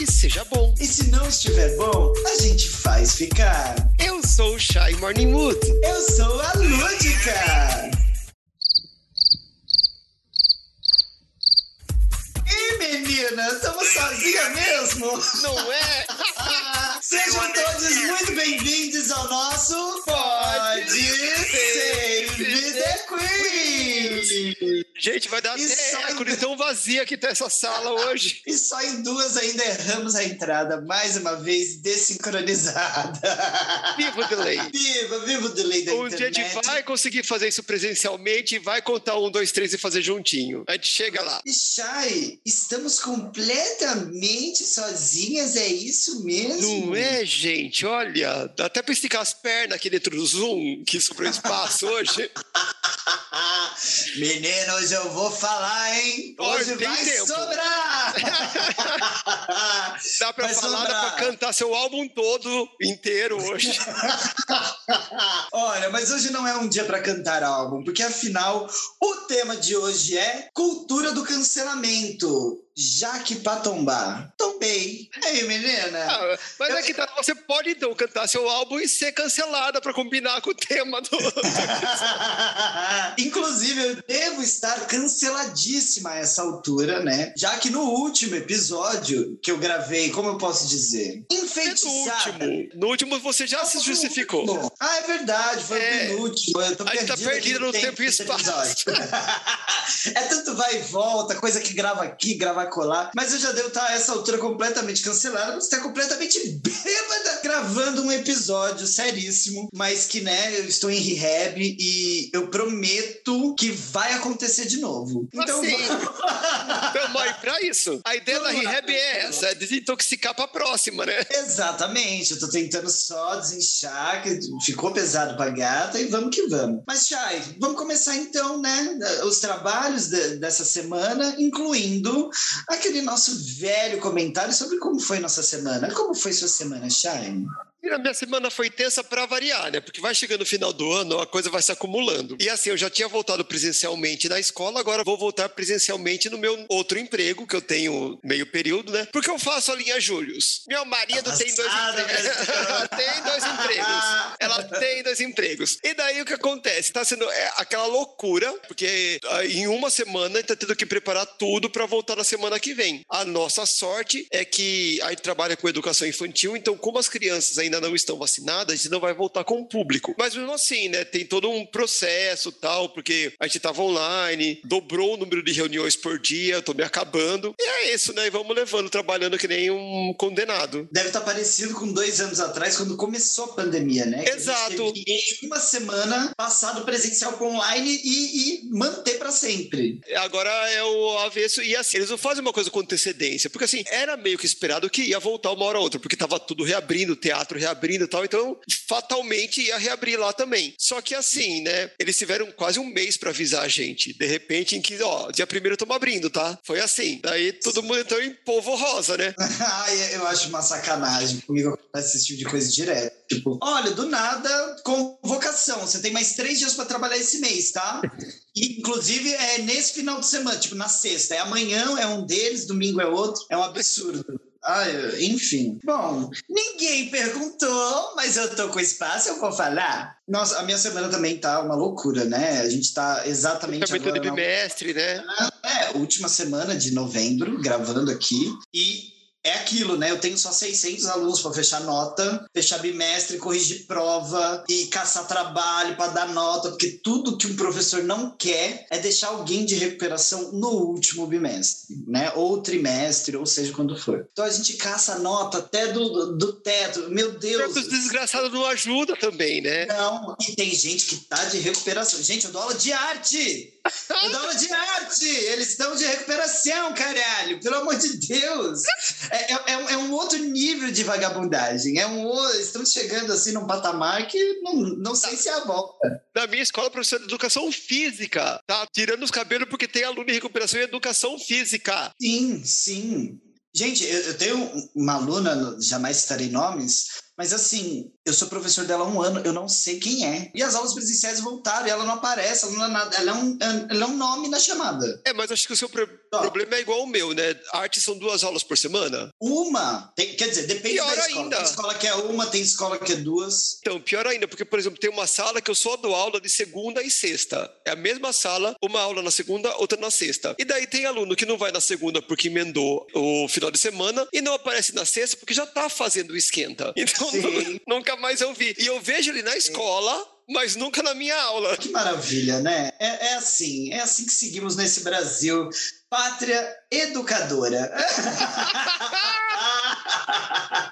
que seja bom. E se não estiver bom, a gente faz ficar. Eu sou o Shy Morning Mood. Eu sou a Lúdica. E meninas, estamos sozinhas mesmo? Não é? Sejam todos muito bem-vindos ao nosso Pode Save the Queen! Gente, vai dar E eco em- tão vazia que tá essa sala hoje. E só em duas ainda erramos a entrada, mais uma vez desincronizada. Viva o delay. Viva, viva o delay da Um dia a internet. gente vai conseguir fazer isso presencialmente e vai contar um, dois, três e fazer juntinho. A gente chega lá. E Chay, estamos completamente sozinhas, é isso mesmo? Não é, gente? Olha, dá até pra esticar as pernas aqui dentro do Zoom, que sobrou espaço hoje. Meninos, eu vou falar, hein? Hoje tem vai tempo. sobrar! Dá pra Vai falar, dá sobrar. pra cantar seu álbum todo inteiro hoje. Olha, mas hoje não é um dia para cantar álbum, porque afinal o tema de hoje é cultura do cancelamento. Jaque Patombá. Tombei. Aí, menina. Ah, mas é que tá, você pode então cantar seu álbum e ser cancelada pra combinar com o tema do. Inclusive, eu devo estar canceladíssima a essa altura, né? Já que no último episódio que eu gravei, como eu posso dizer? No Enfeitiçada. último. No último você já se justificou. Bom, Ah, é verdade, foi É. o penúltimo. Eu tô A gente tá perdido no tempo e espaço. é tanto vai e volta, coisa que grava aqui, grava colar. Mas eu já devo estar a essa altura completamente cancelada, você está completamente bêbada gravando um episódio seríssimo, mas que, né, eu estou em rehab e eu prometo que vai acontecer de novo. Então, Assim. Tamo aí pra isso. A ideia da Vamos lá. rehab é essa, é desintoxicar pra próxima, né? Exatamente, eu tô tentando só desinchar, que ficou pesado pra gata e vamos que vamos. Mas, Chay, vamos começar então, né? Os trabalhos de- dessa semana, incluindo aquele nosso velho comentário sobre como foi nossa semana. Como foi sua semana, Chay? E a minha semana foi tensa pra variar, né? Porque vai chegando no final do ano, a coisa vai se acumulando. E assim, eu já tinha voltado presencialmente na escola, agora vou voltar presencialmente no meu outro emprego, que eu tenho meio período, né? Porque eu faço a linha Július. Meu marido tem dois empregos. Brasil. tem dois empregos. Ela tem dois empregos. E daí o que acontece? Tá sendo é, aquela loucura, porque ah, em uma semana a gente tá tendo que preparar tudo para voltar na semana que vem. A nossa sorte é que a gente trabalha com educação infantil, então como as crianças ainda não estão vacinadas, a gente não vai voltar com o público. Mas mesmo assim, né, tem todo um processo tal, porque a gente tava online, dobrou o número de reuniões por dia, eu tô me acabando. E é isso, né? E vamos levando, trabalhando que nem um condenado. Deve estar parecido com dois anos atrás, quando começou a pandemia, né? Que Exato. em uma semana, passar do presencial para online e, e manter para sempre. Agora é o avesso. E assim, eles não fazem uma coisa com antecedência. Porque assim, era meio que esperado que ia voltar uma hora ou outra, porque tava tudo reabrindo, o teatro reabrindo e tal. Então, fatalmente ia reabrir lá também. Só que assim, né? Eles tiveram quase um mês pra avisar a gente. De repente, em que, ó, dia primeiro estamos abrindo, tá? Foi assim. Daí todo mundo entrou em polvo rosa, né? Ai, eu acho uma sacanagem. Comigo acontece esse tipo de coisa direto. Tipo, olha, do nada, convocação. Você tem mais três dias para trabalhar esse mês, tá? E, inclusive, é nesse final de semana, tipo, na sexta. É amanhã, é um deles, domingo é outro. É um absurdo. Ai, enfim. Bom, ninguém perguntou, mas eu tô com espaço, eu vou falar. Nossa, a minha semana também tá uma loucura, né? A gente tá exatamente Também todo agora na bimestre, né? é, última semana de novembro, gravando aqui. E é aquilo, né? Eu tenho só 600 alunos para fechar nota, fechar bimestre, corrigir prova e caçar trabalho para dar nota, porque tudo que um professor não quer é deixar alguém de recuperação no último bimestre, né? Ou trimestre, ou seja, quando for. Então a gente caça nota até do, do teto. Meu Deus! Os desgraçados não ajudam também, né? Não, e tem gente que tá de recuperação. Gente, eu dou aula de arte! Dou aula de arte! Eles estão de recuperação, caralho! Pelo amor de Deus! É, é- é um- é outro nível de vagabundagem. É um, o- estamos chegando assim num patamar que não, não sei se é a volta. Na minha escola, professor de educação física, tá tirando os cabelos porque tem aluno em recuperação em educação física. Sim, sim. Gente, eu, eu tenho uma aluna, jamais citarei nomes, mas assim, eu sou professor dela há um ano, eu não sei quem é. E as aulas presenciais voltaram e ela não aparece, ela, não é, nada, ela, é, um, ela é um nome na chamada. É, mas acho que o seu O problema é igual o meu, né? Arte são duas aulas por semana? Uma? Tem, quer dizer, depende pior da escola. Ainda. Tem escola que é uma, tem escola que é duas. Então, pior ainda, porque, por exemplo, tem uma sala que eu só dou aula de segunda e sexta. É a mesma sala, uma aula na segunda, outra na sexta. E daí tem aluno que não vai na segunda porque emendou o final de semana e não aparece na sexta porque já tá fazendo o esquenta. Então, nunca mais eu vi. E eu vejo ele na escola mas nunca na minha aula. Que maravilha, né? É, é, assim, é assim que seguimos nesse Brasil. Pátria educadora.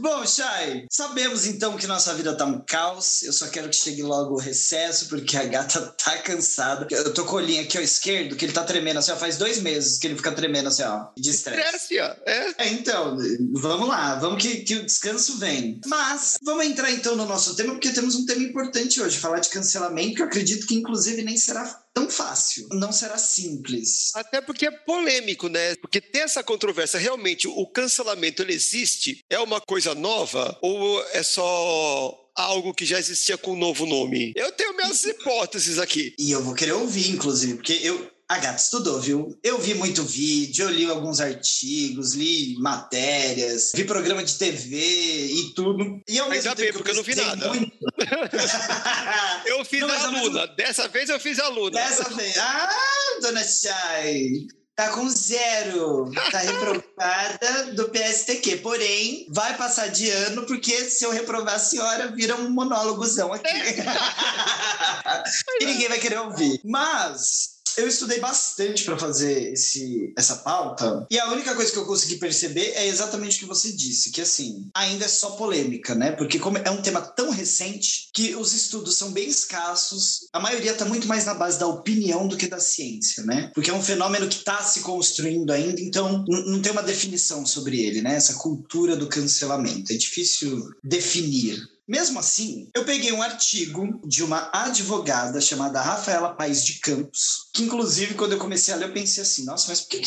Bom, Chay, sabemos então que nossa vida tá um caos. Eu só quero que chegue logo o recesso, porque a gata tá cansada. Eu tô com o olhinho aqui ao esquerdo, que ele tá tremendo assim, ó, faz dois meses que ele fica tremendo assim, ó, de estresse. É. é, então, vamos lá, vamos que, que o descanso vem. Mas, vamos entrar então no nosso tema, porque temos um tema importante hoje, falar de cancelamento, que eu acredito que inclusive nem será tão fácil, não será simples. Até porque é polêmico, né? Porque tem essa controvérsia. Realmente, o cancelamento ele existe? É uma coisa nova? Ou é só algo que já existia com um novo nome? Eu tenho minhas hipóteses aqui. E eu vou querer ouvir, inclusive, porque eu, a gata estudou, viu? Eu vi muito vídeo, eu li alguns artigos, li matérias, vi programa de TV e tudo. E ao Ainda bem, porque eu não vi nada. Muito... eu fiz não, a aluna. Dessa vez eu fiz a aluna. Dessa vez. Ah, dona Chay. Tá com zero. Tá reprovada do PSTQ. Porém, vai passar de ano, porque se eu reprovar a senhora, vira um monólogozão aqui. e ninguém vai querer ouvir. Mas eu estudei bastante para fazer esse, essa pauta e a única coisa que eu consegui perceber é exatamente o que você disse, que assim, ainda é só polêmica, né? Porque como é um tema tão recente que os estudos são bem escassos, a maioria está muito mais na base da opinião do que da ciência, né? Porque é um fenômeno que está se construindo ainda, então não tem uma definição sobre ele, né? Essa cultura do cancelamento. É difícil definir. Mesmo assim, eu peguei um artigo de uma advogada chamada Rafaela Paes de Campos, que inclusive quando eu comecei a ler eu pensei assim, nossa, mas por que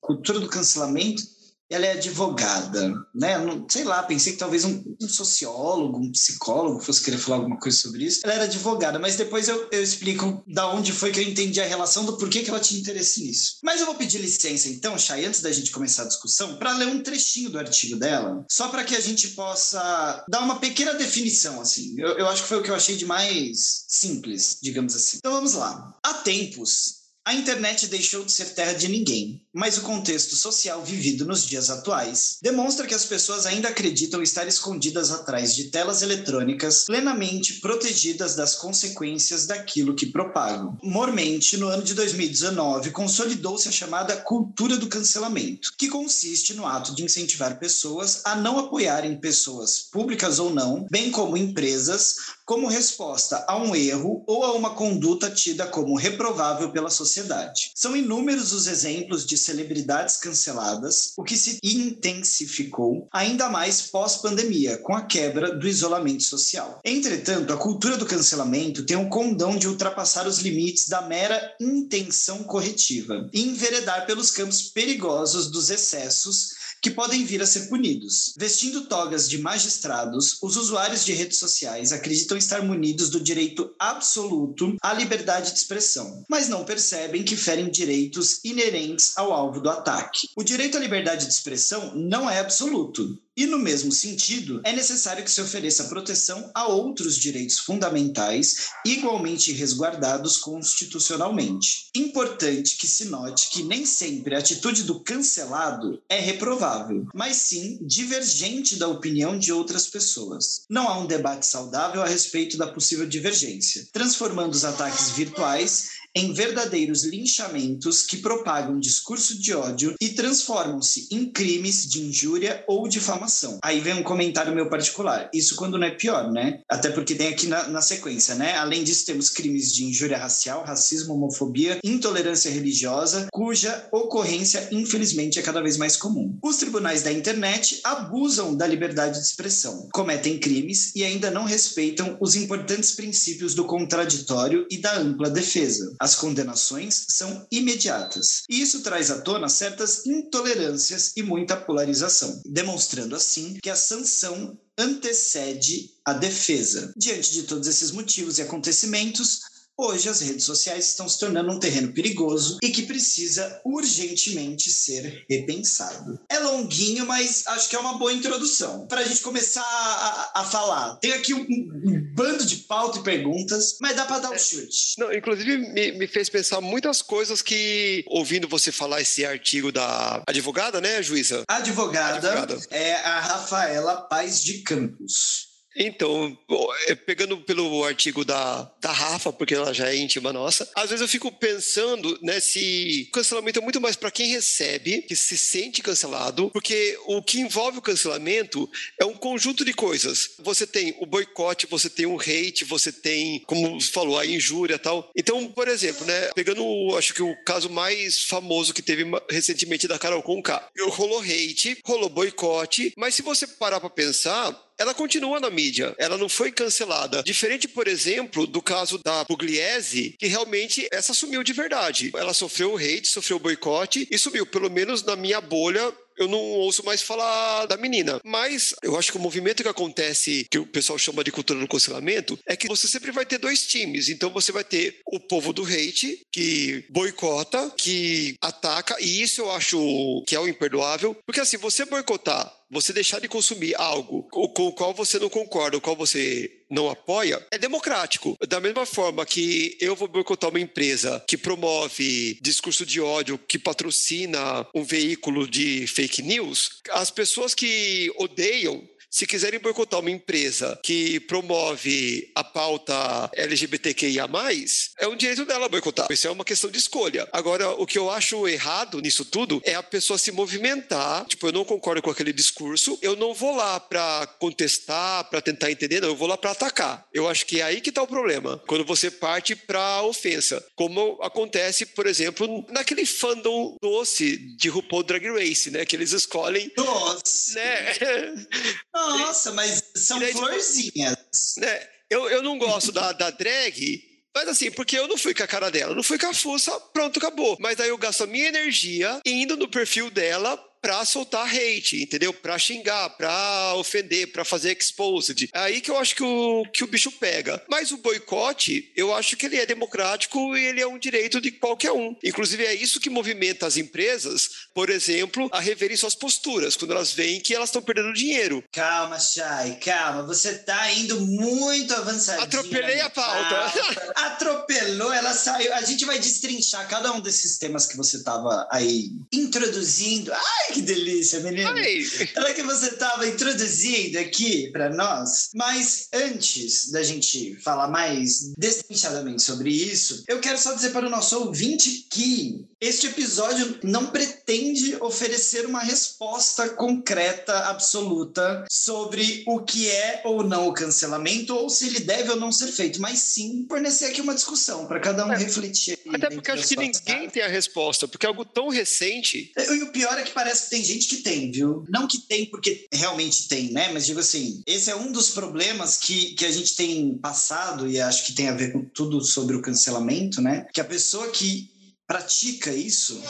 cultura do cancelamento ela é advogada, né? Sei lá, pensei que talvez um, um, sociólogo, um psicólogo fosse querer falar alguma coisa sobre isso. Ela era advogada, mas depois eu, eu explico da onde foi que eu entendi a relação do porquê que ela tinha interesse nisso. Mas eu vou pedir licença então, Chay, antes da gente começar a discussão, para ler um trechinho do artigo dela, só para que a gente possa dar uma pequena definição, assim. Eu, eu acho que foi o que eu achei de mais simples, digamos assim. Então vamos lá. Há tempos, a internet deixou de ser terra de ninguém, mas o contexto social vivido nos dias atuais demonstra que as pessoas ainda acreditam estar escondidas atrás de telas eletrônicas plenamente protegidas das consequências daquilo que propagam. Mormente, no ano de 2019, consolidou-se a chamada cultura do cancelamento, que consiste no ato de incentivar pessoas a não apoiarem pessoas, públicas ou não, bem como empresas, como resposta a um erro ou a uma conduta tida como reprovável pela sociedade. São inúmeros os exemplos de celebridades canceladas, o que se intensificou ainda mais pós-pandemia, com a quebra do isolamento social. Entretanto, a cultura do cancelamento tem o um condão de ultrapassar os limites da mera intenção corretiva e enveredar pelos campos perigosos dos excessos que podem vir a ser punidos. Vestindo togas de magistrados, os usuários de redes sociais acreditam estar munidos do direito absoluto à liberdade de expressão, mas não percebem que ferem direitos inerentes ao alvo do ataque. O direito à liberdade de expressão não é absoluto, e, no mesmo sentido, é necessário que se ofereça proteção a outros direitos fundamentais igualmente resguardados constitucionalmente. Importante que se note que nem sempre a atitude do cancelado é reprovável, mas sim divergente da opinião de outras pessoas. Não há um debate saudável a respeito da possível divergência, transformando os ataques virtuais em verdadeiros linchamentos que propagam discurso de ódio e transformam-se em crimes de injúria ou difamação. Aí vem um comentário meu particular. Isso quando não é pior, né? Até porque tem aqui na, na sequência, né? Além disso, temos crimes de injúria racial, racismo, homofobia, intolerância religiosa, cuja ocorrência, infelizmente, é cada vez mais comum. Os tribunais da internet abusam da liberdade de expressão, cometem crimes e ainda não respeitam os importantes princípios do contraditório e da ampla defesa as condenações são imediatas. E isso traz à tona certas intolerâncias e muita polarização, demonstrando assim que a sanção antecede a defesa. Diante de todos esses motivos e acontecimentos, Hoje as redes sociais estão se tornando um terreno perigoso e que precisa urgentemente ser repensado. É longuinho, mas acho que é uma boa introdução para a gente começar a, a, falar. Tem aqui um, um, bando de pauta e perguntas, mas dá para dar um é. chute. Não, inclusive me, me fez pensar muitas coisas que ouvindo você falar esse artigo da advogada, né, juíza? Advogada, advogada. é a Rafaela Paz de Campos. Então, é, pegando pelo artigo da, da Rafa, porque ela já é íntima nossa, às vezes eu fico pensando né, se o cancelamento é muito mais para quem recebe, que se sente cancelado, porque o que envolve o cancelamento é um conjunto de coisas. Você tem o boicote, você tem o hate, você tem, como você falou, a injúria e tal. Então, por exemplo, né, pegando, acho que o caso mais famoso que teve recentemente da Carol Conká, rolou hate, rolou boicote, mas se você parar para pensar, ela continua na mídia, ela não foi cancelada. Diferente, por exemplo, do caso da Pugliese, que realmente essa sumiu de verdade. Ela sofreu hate, sofreu boicote e sumiu, pelo menos na minha bolha, eu não ouço mais falar da menina. Mas eu acho que o movimento que acontece, que o pessoal chama de cultura do cancelamento, é que você sempre vai ter dois times. Então você vai ter o povo do hate, que boicota, que ataca, e isso eu acho que é o imperdoável. Porque assim, você boicotar você deixar de consumir algo com o qual você não concorda, o qual você não apoia, é democrático. Da mesma forma que eu vou boicotar uma empresa que promove discurso de ódio, que patrocina um veículo de fake news, as pessoas que odeiam se quiserem boicotar uma empresa que promove a pauta LGBTQIA, é um direito dela boicotar. Isso é uma questão de escolha. Agora, o que eu acho errado nisso tudo é a pessoa se movimentar. Tipo, eu não concordo com aquele discurso, eu não vou lá para contestar, para tentar entender, não, eu vou lá para atacar. Eu acho que é aí que tá o problema. Quando você parte para ofensa. Como acontece, por exemplo, naquele fandom doce de RuPaul Drag Race, né? Que eles escolhem. Doce! Né? Nossa, mas são daí, florzinhas. Né? Eu, eu não gosto da, da drag, mas assim, porque eu não fui com a cara dela, não fui com a fuça, pronto, acabou. Mas aí eu gasto a minha energia indo no perfil dela pra soltar hate, entendeu? Pra xingar, pra ofender, pra fazer exposed. É aí que eu acho que o, que o bicho pega. Mas o boicote, eu acho que ele é democrático e ele é um direito de qualquer um. Inclusive, é isso que movimenta as empresas, por exemplo, a reverem suas posturas, quando elas veem que elas estão perdendo dinheiro. Calma, Chay, calma. Você tá indo muito avançadinho. Atropelei a pauta. Atropelou, ela saiu. A gente vai destrinchar cada um desses temas que você tava aí introduzindo. Ai, que delícia, menino. Oi. Ela que você estava introduzindo aqui para nós. Mas antes da gente falar mais destrinchadamente sobre isso, eu quero só dizer para o nosso ouvinte que este episódio não pretende oferecer uma resposta concreta, absoluta, sobre o que é ou não o cancelamento ou se ele deve ou não ser feito, mas sim fornecer aqui uma discussão para cada um é. refletir. Até porque acho que ninguém tem a resposta, porque é algo tão recente. E o pior é que parece que tem gente que tem, viu? Não que tem porque realmente tem, né? Mas digo assim, esse é um dos problemas que, que a gente tem passado e acho que tem a ver com tudo sobre o cancelamento, né? Que a pessoa que pratica isso,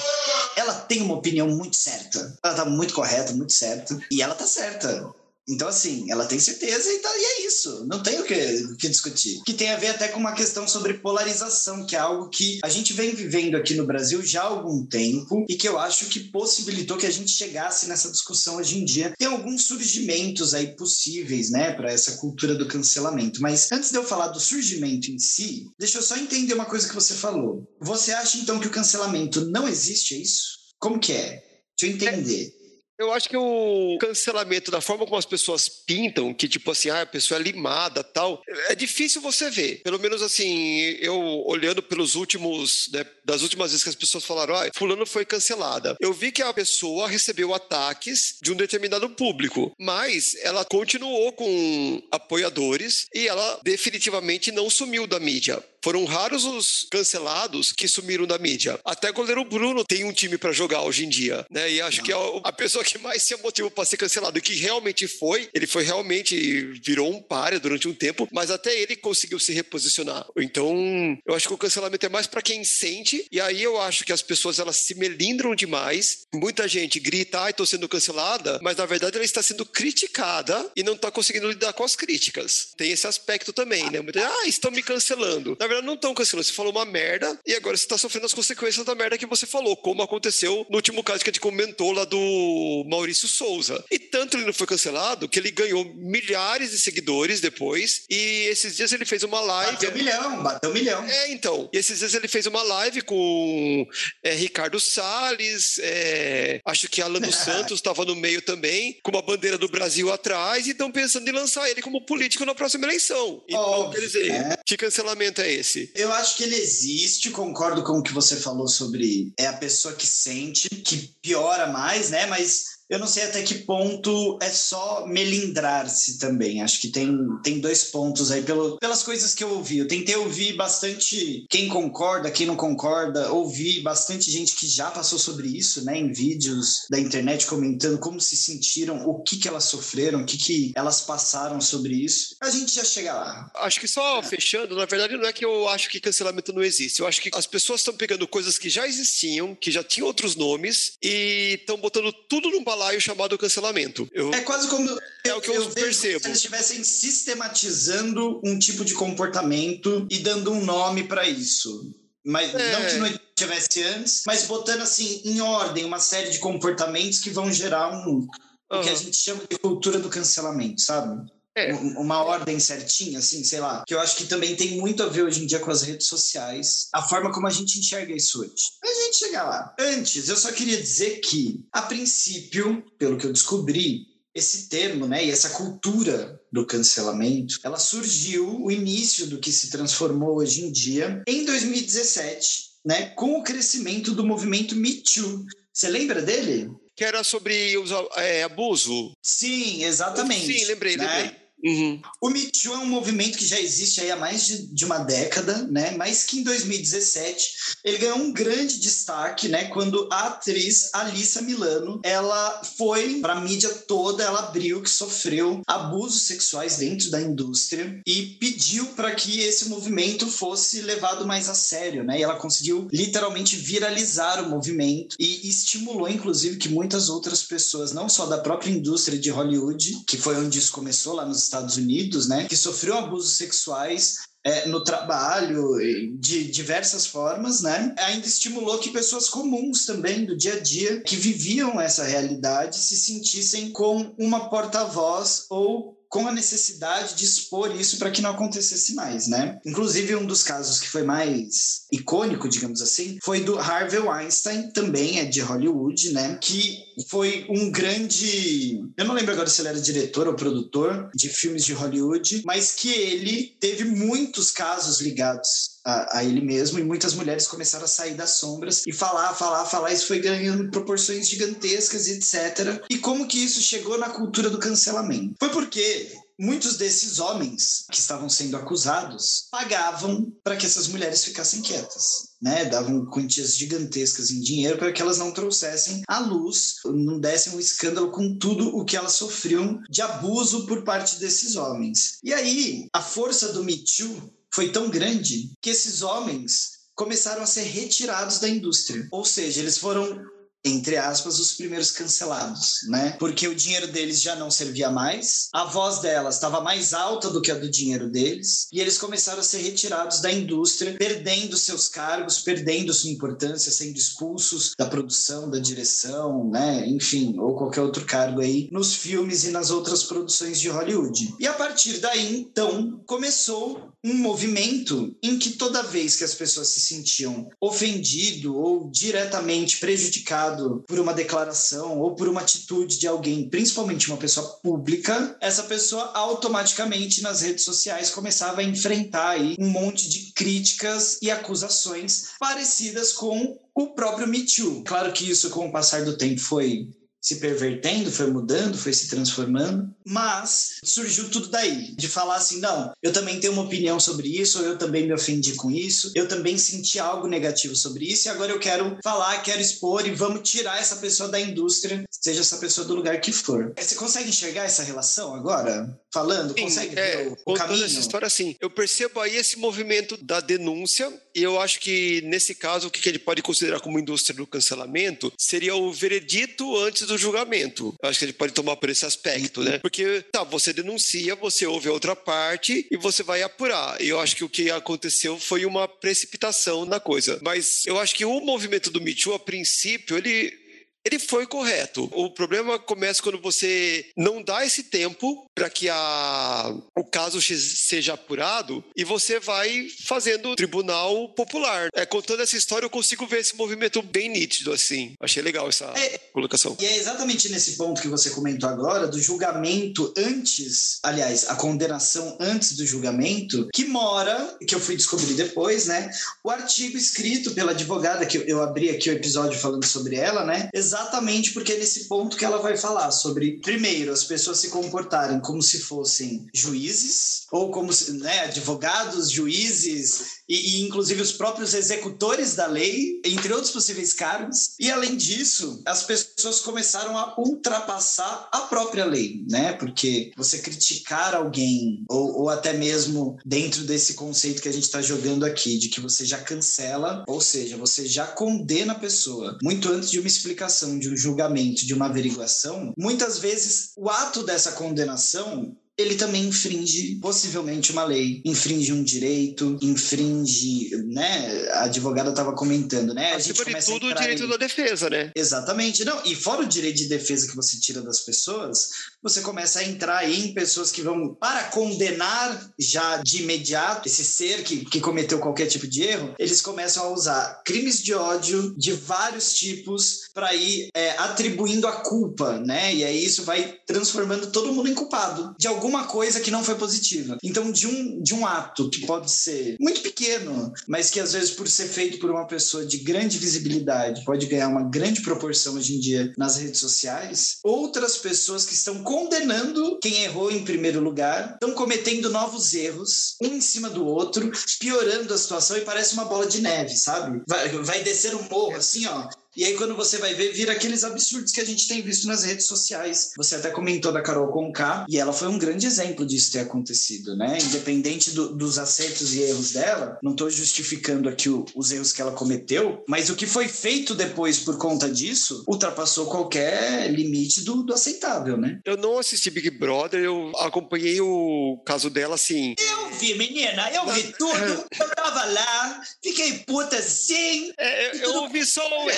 ela tem uma opinião muito certa. Ela tá muito correta, muito certa. E ela tá certa. Então, assim, ela tem certeza e, tá, e é isso. Não tem o que, o que discutir. Que tem a ver até com uma questão sobre polarização, que é algo que a gente vem vivendo aqui no Brasil já há algum tempo e que eu acho que possibilitou que a gente chegasse nessa discussão hoje em dia. Tem alguns surgimentos aí possíveis, né, para essa cultura do cancelamento. Mas antes de eu falar do surgimento em si, deixa eu só entender uma coisa que você falou. Você acha então que o cancelamento não existe, é isso? Como que é? Deixa eu entender. Eu acho que o cancelamento, da forma como as pessoas pintam, que tipo assim, ah, a pessoa é limada tal, é difícil você ver. Pelo menos assim, eu olhando pelos últimos, né, das últimas vezes que as pessoas falaram, ah, fulano foi cancelada. Eu vi que a pessoa recebeu ataques de um determinado público, mas ela continuou com apoiadores e ela definitivamente não sumiu da mídia. Foram raros os cancelados que sumiram da mídia. Até o goleiro Bruno tem um time para jogar hoje em dia, né? E acho que é a pessoa que mais tinha motivo para ser cancelado e que realmente foi, ele foi realmente virou um páreo durante um tempo, mas até ele conseguiu se reposicionar. Então, eu acho que o cancelamento é mais para quem sente, e aí eu acho que as pessoas elas se melindram demais. Muita gente grita, ai, tô sendo cancelada, mas na verdade ela está sendo criticada e não está conseguindo lidar com as críticas. Tem esse aspecto também, né? Ah, estão me cancelando. Na verdade, não estão cancelando. Você falou uma merda e agora você está sofrendo as consequências da merda que você falou, como aconteceu no último caso que a gente comentou lá do Maurício Souza. E tanto ele não foi cancelado que ele ganhou milhares de seguidores depois. E esses dias ele fez uma live. Bateu um milhão, bateu um milhão. É, então. E esses dias ele fez uma live com é, Ricardo Salles, é, acho que Alan dos Santos estava no meio também, com uma bandeira do Brasil atrás, e estão pensando em lançar ele como político na próxima eleição. Então, Óbvio, quer dizer, é. que cancelamento é esse? Eu acho que ele existe, concordo com o que você falou sobre é a pessoa que sente, que piora mais, né? Mas eu não sei até que ponto é só melindrar-se também. Acho que tem, tem dois pontos aí pelo, pelas coisas que eu ouvi. Eu tentei ouvir bastante quem concorda, quem não concorda, ouvi bastante gente que já passou sobre isso, né, em vídeos da internet comentando como se sentiram, o que que elas sofreram, o que que elas passaram sobre isso. A gente já chega lá. Acho que só fechando, na verdade, não é que eu acho que cancelamento não existe. Eu acho que as pessoas estão pegando coisas que já existiam, que já tinham outros nomes, e estão botando tudo num balaio chamado cancelamento. Eu, É quase como É o que eu vejo percebo. se eles estivessem sistematizando um tipo de comportamento e dando um nome para isso. Mas É. não que não tivesse antes, mas botando assim em ordem uma série de comportamentos que vão gerar um o que a gente chama de cultura do cancelamento, sabe? É. Um- Uma ordem certinha, assim, sei lá. Que eu acho que também tem muito a ver hoje em dia com as redes sociais, a forma como a gente enxerga isso hoje. A gente chega lá. Antes, eu só queria dizer que, a princípio, pelo que eu descobri, esse termo, né, e essa cultura do cancelamento, ela surgiu, o início do que se transformou hoje em dia, em 2017, né, com o crescimento do movimento Me Too. Você lembra dele? que era sobre os, é, abuso. Sim, exatamente. Sim, lembrei, né? lembrei. Uhum. O Me Too é um movimento que já existe aí há mais de, de uma década, né? Mas que em 2017 ele ganhou um grande destaque, né? Quando a atriz Alissa Milano, ela foi para a mídia toda, ela abriu que sofreu abusos sexuais dentro da indústria e pediu para que esse movimento fosse levado mais a sério, né? E ela conseguiu literalmente viralizar o movimento e estimulou, inclusive, que muitas outras pessoas, não só da própria indústria de Hollywood, que foi onde isso começou lá nos Estados Unidos, né? Que sofreu abusos sexuais é, no trabalho, de diversas formas, né? Ainda estimulou que pessoas comuns também do dia a dia que viviam essa realidade se sentissem com uma porta-voz ou com a necessidade de expor isso para que não acontecesse mais, né? Inclusive um dos casos que foi mais icônico, digamos assim, foi do Harvey Weinstein, também é de Hollywood, né? Que foi um grande, eu não lembro agora se ele era diretor ou produtor de filmes de Hollywood, mas que ele teve muitos casos ligados a, a, ele mesmo e muitas mulheres começaram a sair das sombras e falar, falar, falar. Isso foi ganhando proporções gigantescas, etc. E como que isso chegou na cultura do cancelamento? Foi porque muitos desses homens que estavam sendo acusados pagavam para que essas mulheres ficassem quietas. Né, davam quantias gigantescas em dinheiro para que elas não trouxessem à luz, não dessem um escândalo com tudo o que elas sofriam de abuso por parte desses homens. E aí, a força do Me Too foi tão grande que esses homens começaram a ser retirados da indústria. Ou seja, eles foram entre aspas, os primeiros cancelados, né? Porque o dinheiro deles já não servia mais, a voz delas estava mais alta do que a do dinheiro deles, e eles começaram a ser retirados da indústria, perdendo seus cargos, perdendo sua importância, sendo expulsos da produção, da direção, né? Enfim, ou qualquer outro cargo aí nos filmes e nas outras produções de Hollywood. E a partir daí, então, começou um movimento em que toda vez que as pessoas se sentiam ofendido ou diretamente prejudicado por uma declaração ou por uma atitude de alguém, principalmente uma pessoa pública, essa pessoa automaticamente nas redes sociais começava a enfrentar aí um monte de críticas e acusações parecidas com o próprio Me Too. Claro que isso com o passar do tempo foi se pervertendo, foi mudando, foi se transformando, mas surgiu tudo daí, de falar assim, não, eu também tenho uma opinião sobre isso, eu também me ofendi com isso, eu também senti algo negativo sobre isso, e agora eu quero falar, quero expor, e vamos tirar essa pessoa da indústria, seja essa pessoa do lugar que for. Você consegue enxergar essa relação agora? Falando? Sim, consegue é, ver o, o caminho? essa história assim, eu percebo aí esse movimento da denúncia, e eu acho que nesse caso, o que a gente pode considerar como indústria do cancelamento seria o veredito antes do julgamento. Eu acho que a gente pode tomar por esse aspecto, né? Porque, tá, você denuncia, você ouve a outra parte e você vai apurar. E eu acho que o que aconteceu foi uma precipitação na coisa. Mas eu acho que o movimento do Me Too, a princípio, ele ele foi correto. O problema começa quando você não dá esse tempo para que a, o caso seja apurado e você vai fazendo tribunal popular. É, contando essa história, eu consigo ver esse movimento bem nítido, assim. Achei legal essa é, colocação. E é exatamente nesse ponto que você comentou agora, do julgamento antes, aliás, a condenação antes do julgamento, que mora, que eu fui descobrir depois, né? O artigo escrito pela advogada, que eu abri aqui o episódio falando sobre ela, né? Exatamente porque é nesse ponto que ela vai falar sobre, primeiro, as pessoas se comportarem como se fossem juízes, ou como né, advogados, juízes, e, e, inclusive os próprios executores da lei, entre outros possíveis cargos. E além disso, as pessoas começaram a ultrapassar a própria lei, né? Porque você criticar alguém, ou, ou até mesmo dentro desse conceito que a gente está jogando aqui, de que você já cancela, ou seja, você já condena a pessoa, muito antes de uma explicação, de um julgamento, de uma averiguação, muitas vezes o ato dessa condenação ele também infringe possivelmente uma lei, infringe um direito, infringe, né? A advogada estava comentando, né? A Acima de tudo, o direito em... da defesa, né? Exatamente. Não, e fora o direito de defesa que você tira das pessoas, você começa a entrar em pessoas que vão, para condenar já de imediato esse ser que, que cometeu qualquer tipo de erro, eles começam a usar crimes de ódio de vários tipos para ir é, atribuindo a culpa, né? E aí isso vai transformando todo mundo em culpado de alguma coisa que não foi positiva. Então, de um, de um ato que pode ser muito pequeno, mas que às vezes, por ser feito por uma pessoa de grande visibilidade, pode ganhar uma grande proporção hoje em dia nas redes sociais, outras pessoas que estão condenando quem errou em primeiro lugar, estão cometendo novos erros, um em cima do outro, piorando a situação e parece uma bola de neve, sabe? Vai, vai descer um morro assim, ó, e aí, quando você vai ver, vira aqueles absurdos que a gente tem visto nas redes sociais. Você até comentou da Carol Conká, e ela foi um grande exemplo disso ter acontecido, né? Independente do, dos acertos e erros dela, não estou justificando aqui o, os erros que ela cometeu, mas o que foi feito depois por conta disso ultrapassou qualquer limite do, do aceitável, né? Eu não assisti Big Brother, eu acompanhei o caso dela assim. Eu vi, menina, eu vi tudo, eu tava lá, fiquei puta assim. É, eu, eu ouvi só o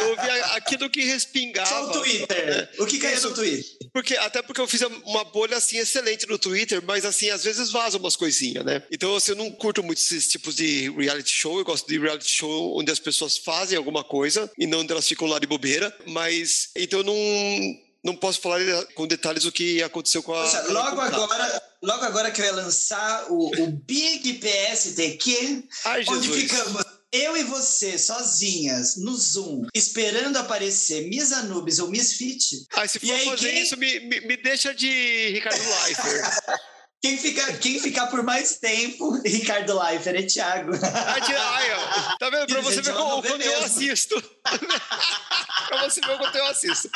eu ouvi aquilo que respingava. Só o Twitter. Né? O que caiu no Twitter? Porque, até porque eu fiz uma bolha assim excelente no Twitter, mas assim, às vezes vaza umas coisinhas, né? Então, assim, eu não curto muito esses tipos de reality show. Eu gosto de reality show onde as pessoas fazem alguma coisa e não onde elas ficam lá de bobeira. Mas, então eu não não posso falar com detalhes o que aconteceu com a. Poxa, logo agora, logo agora que eu ia lançar o, o Big PSTQ, Ai, onde ficamos eu e você, sozinhas, no Zoom, esperando aparecer Miss Anubis ou Miss Fit. Ah, se for fazer quem... isso, me, me, me, deixa de Ricardo Leifert. Quem, fica, quem ficar por mais tempo, Ricardo Leifert é Thiago. Ah, tá vendo? Pra você ver o quanto eu assisto. pra você ver o quanto eu assisto.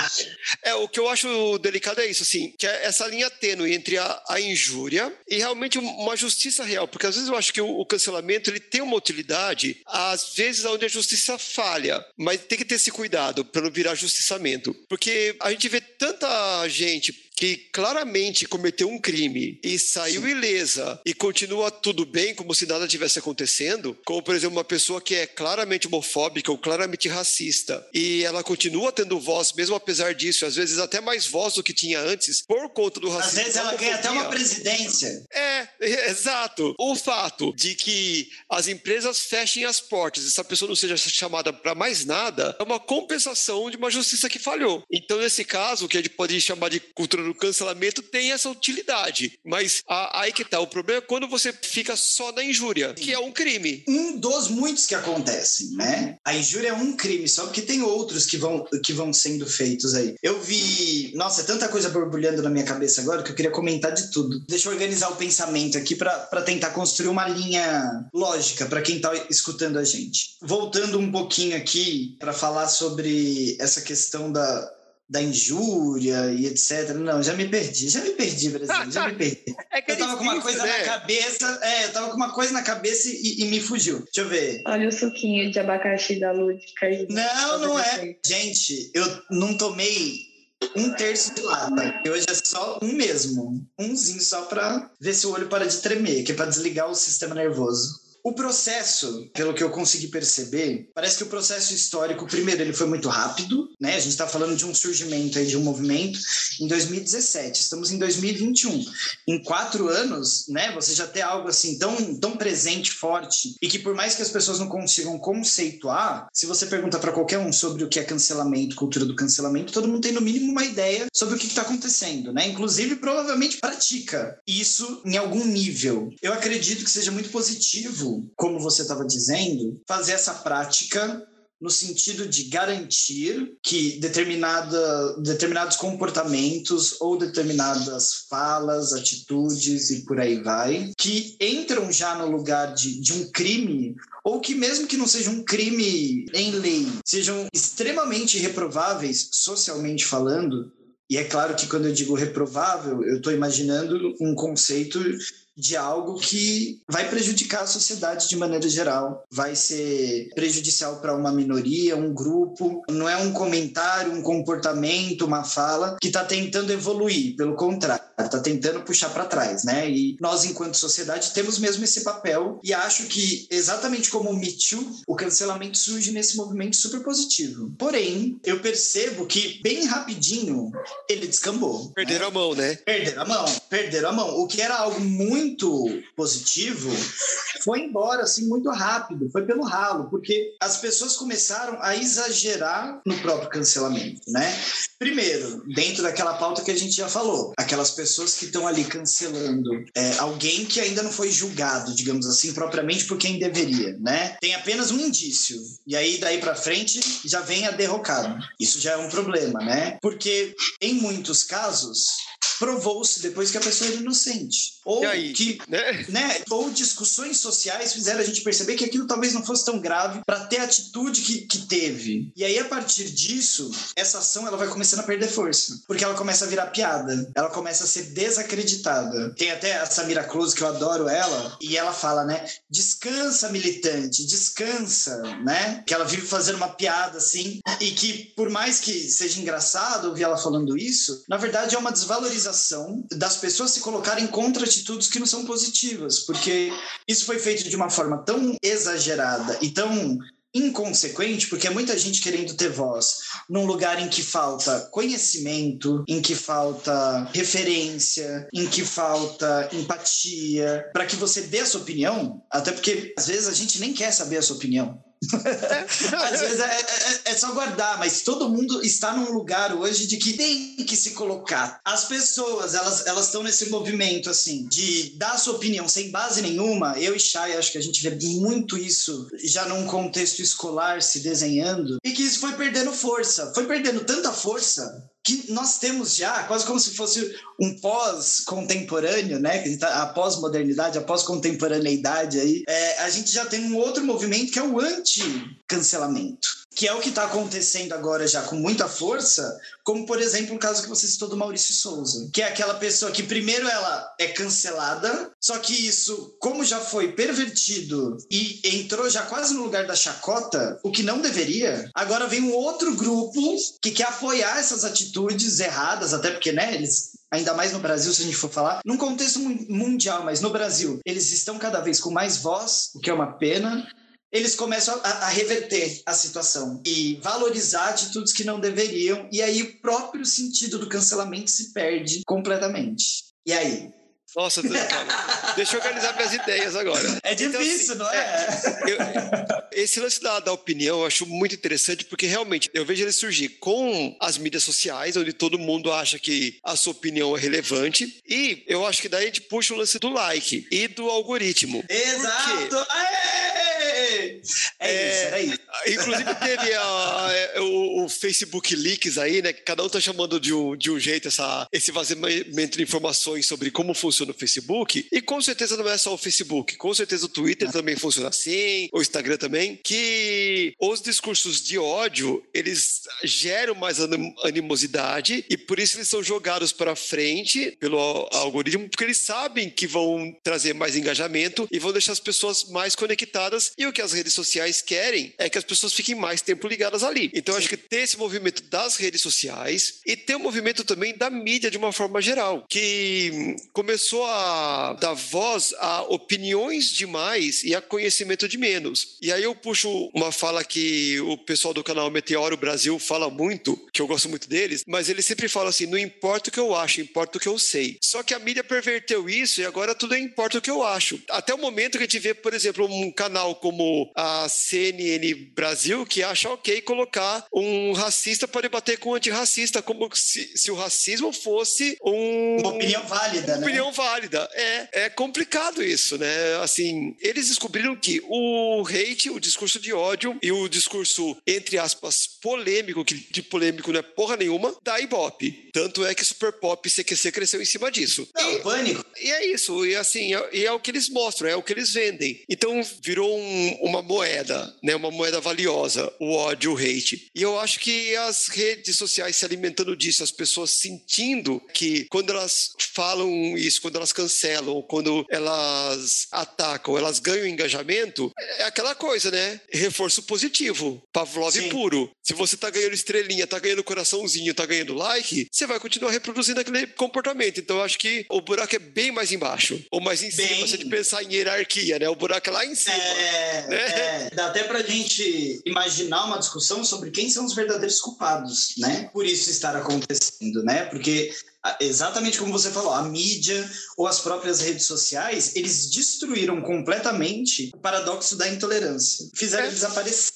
É, o que eu acho delicado é isso, assim, que é essa linha tênue entre a, a injúria e realmente uma justiça real. Porque às vezes eu acho que o, o cancelamento ele tem uma utilidade, às vezes onde a justiça falha. Mas tem que ter esse cuidado para não virar justiçamento. Porque a gente vê tanta gente que claramente cometeu um crime e saiu Sim. ilesa e continua tudo bem, como se nada tivesse acontecendo, como por exemplo uma pessoa que é claramente homofóbica ou claramente racista e ela continua tendo voz, mesmo apesar disso, às vezes até mais voz do que tinha antes, por conta do racismo. Às vezes ela ganha até uma presidência. É, exato. O fato de que as empresas fechem as portas e essa pessoa não seja chamada para mais nada é uma compensação de uma justiça que falhou. Então, nesse caso, que a gente pode chamar de cultura do cancelamento tem essa utilidade. Mas a, aí que tá. O problema é quando você fica só na injúria, que é um crime. Um dos muitos que acontecem, né? A injúria é um crime, só porque tem outros que vão, que vão sendo feitos aí. Eu vi. Nossa, é tanta coisa borbulhando na minha cabeça agora que eu queria comentar de tudo. Deixa eu organizar o pensamento aqui para tentar construir uma linha lógica para quem tá escutando a gente. Voltando um pouquinho aqui para falar sobre essa questão da, da injúria e etc. Não, já me perdi, já me perdi, Brasil, já me perdi. É que eu tava com uma coisa né? na cabeça, é, eu tava com uma coisa na cabeça e, e me fugiu. Deixa eu ver. Olha o suquinho de abacaxi da Lúdica aí. Não, não é. Gente, eu não tomei um terço de lata. E hoje é só um mesmo. Umzinho só pra ver se o olho para de tremer, que é pra desligar o sistema nervoso. O processo, pelo que eu consegui perceber, parece que o processo histórico, primeiro, ele foi muito rápido, né? A gente está falando de um surgimento aí de um movimento em 2017, estamos em 2021. Em quatro anos, né? Você já ter algo assim tão, tão presente, forte, e que por mais que as pessoas não consigam conceituar, se você pergunta para qualquer um sobre o que é cancelamento, cultura do cancelamento, todo mundo tem no mínimo uma ideia sobre o que está acontecendo, né? Inclusive, provavelmente pratica isso em algum nível. Eu acredito que seja muito positivo como você estava dizendo, fazer essa prática no sentido de garantir que determinada, determinados comportamentos ou determinadas falas, atitudes e por aí vai, que entram já no lugar de, de um crime, ou que mesmo que não seja um crime em lei, sejam extremamente reprováveis socialmente falando, e é claro que quando eu digo reprovável, eu estou imaginando um conceito de algo que vai prejudicar a sociedade de maneira geral, vai ser prejudicial para uma minoria, um grupo. Não é um comentário, um comportamento, uma fala que está tentando evoluir, pelo contrário, está tentando puxar para trás, né? E nós, enquanto sociedade, temos mesmo esse papel e acho que, exatamente como o Me Too, o cancelamento surge nesse movimento super positivo. Porém, eu percebo que, bem rapidinho, ele descambou. Perderam né? a mão, né? Perderam a mão, perderam a mão. O que era algo muito positivo foi embora assim muito rápido, foi pelo ralo, porque as pessoas começaram a exagerar no próprio cancelamento, né? Primeiro, dentro daquela pauta que a gente já falou, aquelas pessoas que estão ali cancelando é, alguém que ainda não foi julgado, digamos assim, propriamente por quem deveria, né? Tem apenas um indício e aí daí para frente já vem a derrocada. Isso já é um problema, né? Porque em muitos casos provou-se depois que a pessoa era inocente. Ou que, Né? né, ou discussões sociais fizeram a gente perceber que aquilo talvez não fosse tão grave para ter a atitude que, que teve. E aí a partir disso, essa ação ela vai começando a perder força, porque ela começa a virar piada, ela começa a ser desacreditada. Tem até a Samira Close que eu adoro ela, e ela fala, né, descansa militante, descansa, né? Que ela vive fazendo uma piada assim, e que por mais que seja engraçado ouvir ela falando isso, na verdade é uma desvalorização das pessoas se colocarem contra atitudes que não são positivas, porque isso foi feito de uma forma tão exagerada e tão inconsequente, porque é muita gente querendo ter voz num lugar em que falta conhecimento, em que falta referência, em que falta empatia, para que você dê a sua opinião, até porque às vezes a gente nem quer saber a sua opinião. Às vezes é, é- é só guardar, mas todo mundo está num lugar hoje de que tem que se colocar. As pessoas, elas elas estão nesse movimento assim de dar sua opinião sem base nenhuma. Eu e Chay, acho que a gente vê muito isso já num contexto escolar se desenhando e que isso foi perdendo força. Foi perdendo tanta força que nós temos já, quase como se fosse um pós-contemporâneo, né? tá- A pós-modernidade, a pós-contemporaneidade aí, é, a gente já tem um outro movimento que é o anti-cancelamento, que é o que está acontecendo agora já com muita força, como por exemplo o caso que você citou do Maurício Souza, que é aquela pessoa que primeiro ela é cancelada, só que isso, como já foi pervertido e entrou já quase no lugar da chacota, o que não deveria, agora vem um outro grupo que quer apoiar essas atitudes erradas, até porque, né, eles ainda mais no Brasil, se a gente for falar, num contexto mun- mundial, mas no Brasil, eles estão cada vez com mais voz, o que é uma pena. Eles começam a, a reverter a situação e valorizar atitudes que não deveriam, e aí o próprio sentido do cancelamento se perde completamente. E aí? Nossa, calma. deixa eu organizar minhas ideias agora. É Então, difícil, assim, não é? Eu- esse lance da, da opinião eu acho muito interessante, porque realmente eu vejo ele surgir com as mídias sociais, onde todo mundo acha que a sua opinião é relevante, e eu acho que daí a gente puxa o lance do like e do algoritmo. Exato! Aê! É, é, isso, era isso. Inclusive teve a, é, o, o, Facebook Leaks aí, né? Que cada um tá chamando de um, de um jeito essa, esse vazamento de informações sobre como funciona o Facebook. E com certeza não é só o Facebook, com certeza o Twitter também funciona assim, o Instagram também, que os discursos de ódio, eles geram mais animosidade e por isso eles são jogados para frente pelo algoritmo, porque eles sabem que vão trazer mais engajamento e vão deixar as pessoas mais conectadas. E o que as redes sociais querem é que as pessoas fiquem mais tempo ligadas ali. Então, acho que ter esse movimento das redes sociais e ter o um movimento também da mídia de uma forma geral, que começou a dar voz a opiniões demais e a conhecimento de menos. E aí eu puxo uma fala que o pessoal do canal Meteoro Brasil fala muito, que eu gosto muito deles, mas ele sempre fala assim: não importa o que eu acho, importa o que eu sei. Só que a mídia perverteu isso e agora tudo importa o que eu acho. Até o momento que a gente vê, por exemplo, um canal como a CNN Brasil que acha ok colocar um racista para debater com um antirracista, como se, se o racismo fosse um, uma opinião válida, uma né? opinião válida. É, é complicado isso, né? Assim, eles descobriram que o hate, o discurso de ódio e o discurso, entre aspas, polêmico, que de polêmico não é porra nenhuma, dá ibope. Tanto é que Super Pop e CQC cresceu em cima disso. Não, e, pânico. E é isso, e assim, é, e é o que eles mostram, é o que eles vendem. Então virou um, uma moeda, né? Uma moeda valiosa, o ódio, o hate. E eu acho que as redes sociais se alimentando disso, as pessoas sentindo que quando elas falam isso, quando elas cancelam, quando elas atacam, elas ganham engajamento, é aquela coisa, né? Reforço positivo, Pavlov Sim. puro. Se você tá ganhando estrelinha, tá ganhando coraçãozinho, tá ganhando like, você vai continuar reproduzindo aquele comportamento. Então eu acho que o buraco é bem mais embaixo, ou mais em bem... cima, se a gente pensar em hierarquia, né? O buraco é lá em cima. É, né? é, dá até pra gente imaginar uma discussão sobre quem são os verdadeiros culpados, né? Por isso estar acontecendo, né? Porque exatamente como você falou, a mídia ou as próprias redes sociais, eles destruíram completamente o paradoxo da intolerância. Fizeram é. desaparecer.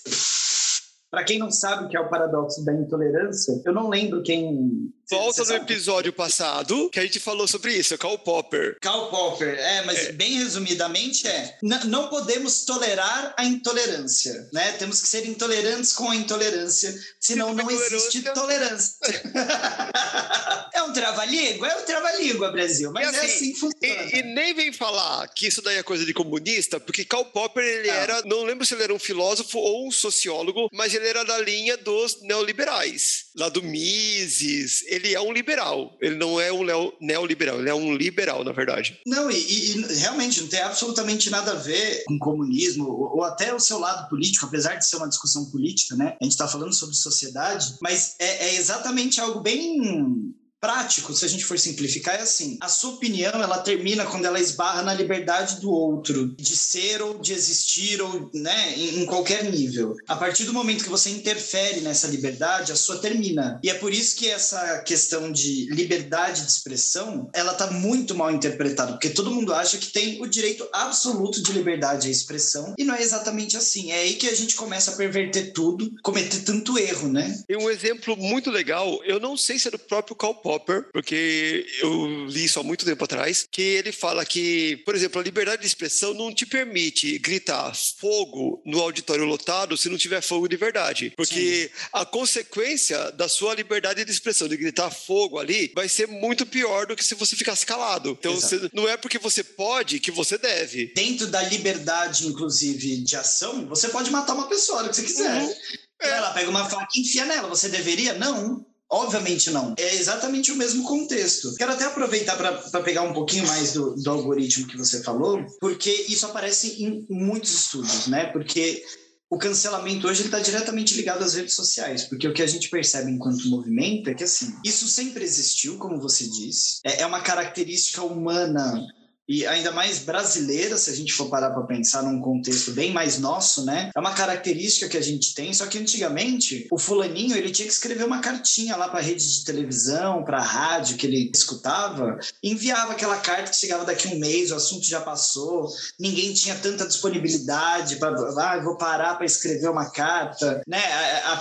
Para quem não sabe o que é o paradoxo da intolerância, eu não lembro quem Volta no episódio passado que a gente falou sobre isso, Karl Popper. Karl Popper, é, mas é. bem resumidamente é: não podemos tolerar a intolerância, né? Temos que ser intolerantes com a intolerância, senão não existe tolerância. é um trava-língua? É um trava-língua, Brasil, mas é assim, é assim que funciona. E, e, nem vem falar que isso daí é coisa de comunista, porque Karl Popper, ele era, não lembro se ele era um filósofo ou um sociólogo, mas ele era da linha dos neoliberais, lá do Mises, ele é um liberal. Ele não é um neoliberal, ele é um liberal, na verdade. Não, e, e, realmente não tem absolutamente nada a ver com comunismo, ou, ou, até o seu lado político, apesar de ser uma discussão política, né? A gente está falando sobre sociedade, mas é, é exatamente algo bem prático, se a gente for simplificar, é assim: a sua opinião ela termina quando ela esbarra na liberdade do outro, de ser ou de existir, ou né, em, em, qualquer nível. A partir do momento que você interfere nessa liberdade, a sua termina. E é por isso que essa questão de liberdade de expressão ela tá muito mal interpretada, porque todo mundo acha que tem o direito absoluto de liberdade à expressão, e não é exatamente assim. É aí que a gente começa a perverter tudo, cometer tanto erro, né? E um exemplo muito legal, eu não sei se é do próprio Karl Popper, porque eu li isso há muito tempo atrás, que ele fala que, por exemplo, a liberdade de expressão não te permite gritar fogo no auditório lotado se não tiver fogo de verdade. Porque Sim. a consequência da sua liberdade de expressão, de gritar fogo ali, vai ser muito pior do que se você ficasse calado. Então, você, não é porque você pode que você deve. Dentro da liberdade, inclusive, de ação, você pode matar uma pessoa a que você quiser. Uhum. É. Ela pega uma faca e enfia nela. Você deveria? Não. Obviamente não. É exatamente o mesmo contexto. Quero até aproveitar para pegar um pouquinho mais do, do algoritmo que você falou, porque isso aparece em muitos estudos, né? Porque o cancelamento hoje está diretamente ligado às redes sociais, porque o que a gente percebe enquanto movimento é que assim, isso sempre existiu, como você disse, é, é uma característica humana e ainda mais brasileira, se a gente for parar para pensar num contexto bem mais nosso, né? É uma característica que a gente tem, só que antigamente o fulaninho ele tinha que escrever uma cartinha lá para a rede de televisão, para a rádio que ele escutava, enviava aquela carta que chegava daqui um mês, o assunto já passou, ninguém tinha tanta disponibilidade para, ah, vou parar para escrever uma carta, né?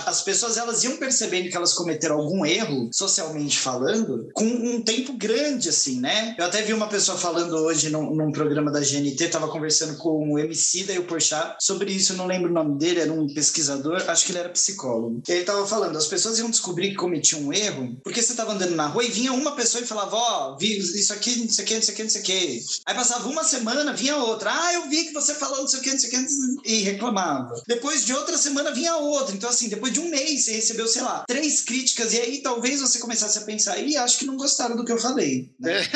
As pessoas elas iam percebendo que elas cometeram algum erro, socialmente falando, com um tempo grande assim, né? Eu até vi uma pessoa falando hoje hoje num, num programa da GNT, estava conversando com o MC da e o Porchat sobre isso, não lembro o nome dele, era um pesquisador, acho que ele era psicólogo. Ele estava falando, as pessoas iam descobrir que cometiam um erro, porque você estava andando na rua e vinha uma pessoa e falava, ó, oh, vi isso aqui, não sei o que, não sei o que, não sei o que. Aí passava uma semana, vinha outra, ah, eu vi que você falou não sei o que, não sei o que, e reclamava. Depois de outra semana vinha outra. Então, assim, depois de um mês você recebeu, sei lá, três críticas, e aí talvez você começasse a pensar, e acho que não gostaram do que eu falei. Né?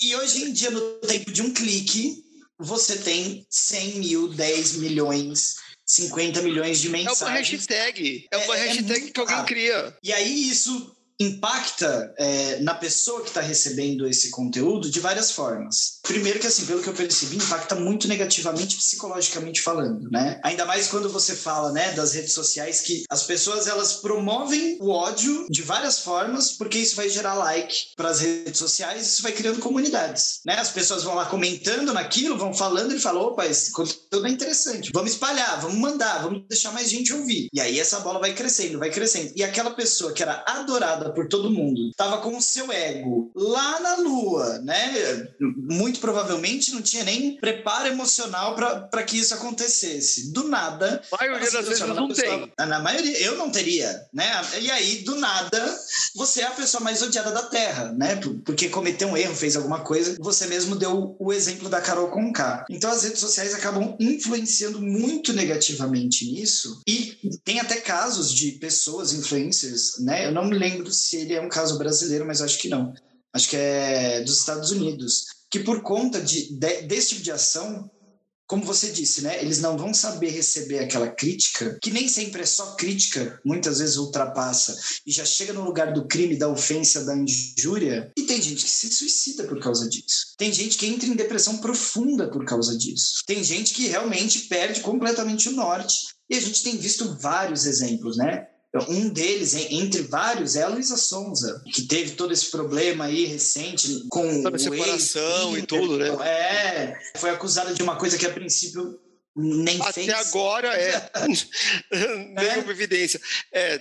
e hoje em dia, no tempo de um clique, você tem 100 mil, 10 milhões 50 milhões de mensagens. É uma hashtag. É uma é, é hashtag é que alguém cria. E aí isso impacta é, na pessoa que está recebendo esse conteúdo de várias formas. Primeiro que, assim, pelo que eu percebi, impacta muito negativamente psicologicamente falando, né? Ainda mais quando você fala, né, das redes sociais que as pessoas, elas promovem o ódio de várias formas porque isso vai gerar like para as redes sociais isso vai criando comunidades, né? As pessoas vão lá comentando naquilo, vão falando e falam, opa, esse conteúdo é interessante, vamos espalhar, vamos mandar, vamos deixar mais gente ouvir. E aí essa bola vai crescendo, vai crescendo. E aquela pessoa que era adorada por todo mundo. Tava com o seu ego lá na lua, né? Muito provavelmente não tinha nem preparo emocional para que isso acontecesse. Do nada. A maioria das vezes não pessoa, tem. Na maioria, eu não teria, né? E aí, do nada, você é a pessoa mais odiada da Terra, né? Porque cometeu um erro, fez alguma coisa. Você mesmo deu o exemplo da Carol Conká. Então, as redes sociais acabam influenciando muito negativamente nisso. E tem até casos de pessoas, influencers, né? Eu não me lembro se ele é um caso brasileiro, mas acho que não. Acho que é dos Estados Unidos. Que por conta de, de, desse tipo de ação, como você disse, né? Eles não vão saber receber aquela crítica, que nem sempre é só crítica, muitas vezes ultrapassa e já chega no lugar do crime, da ofensa, da injúria. E tem gente que se suicida por causa disso. Tem gente que entra em depressão profunda por causa disso. Tem gente que realmente perde completamente o norte. E a gente tem visto vários exemplos, né? Um deles, entre vários, é a Luísa Sonza, que teve todo esse problema aí recente com a separação e tudo, né? É, foi acusada de uma coisa que a princípio nem Até fez. Até agora é. Nenhuma é. evidência. É,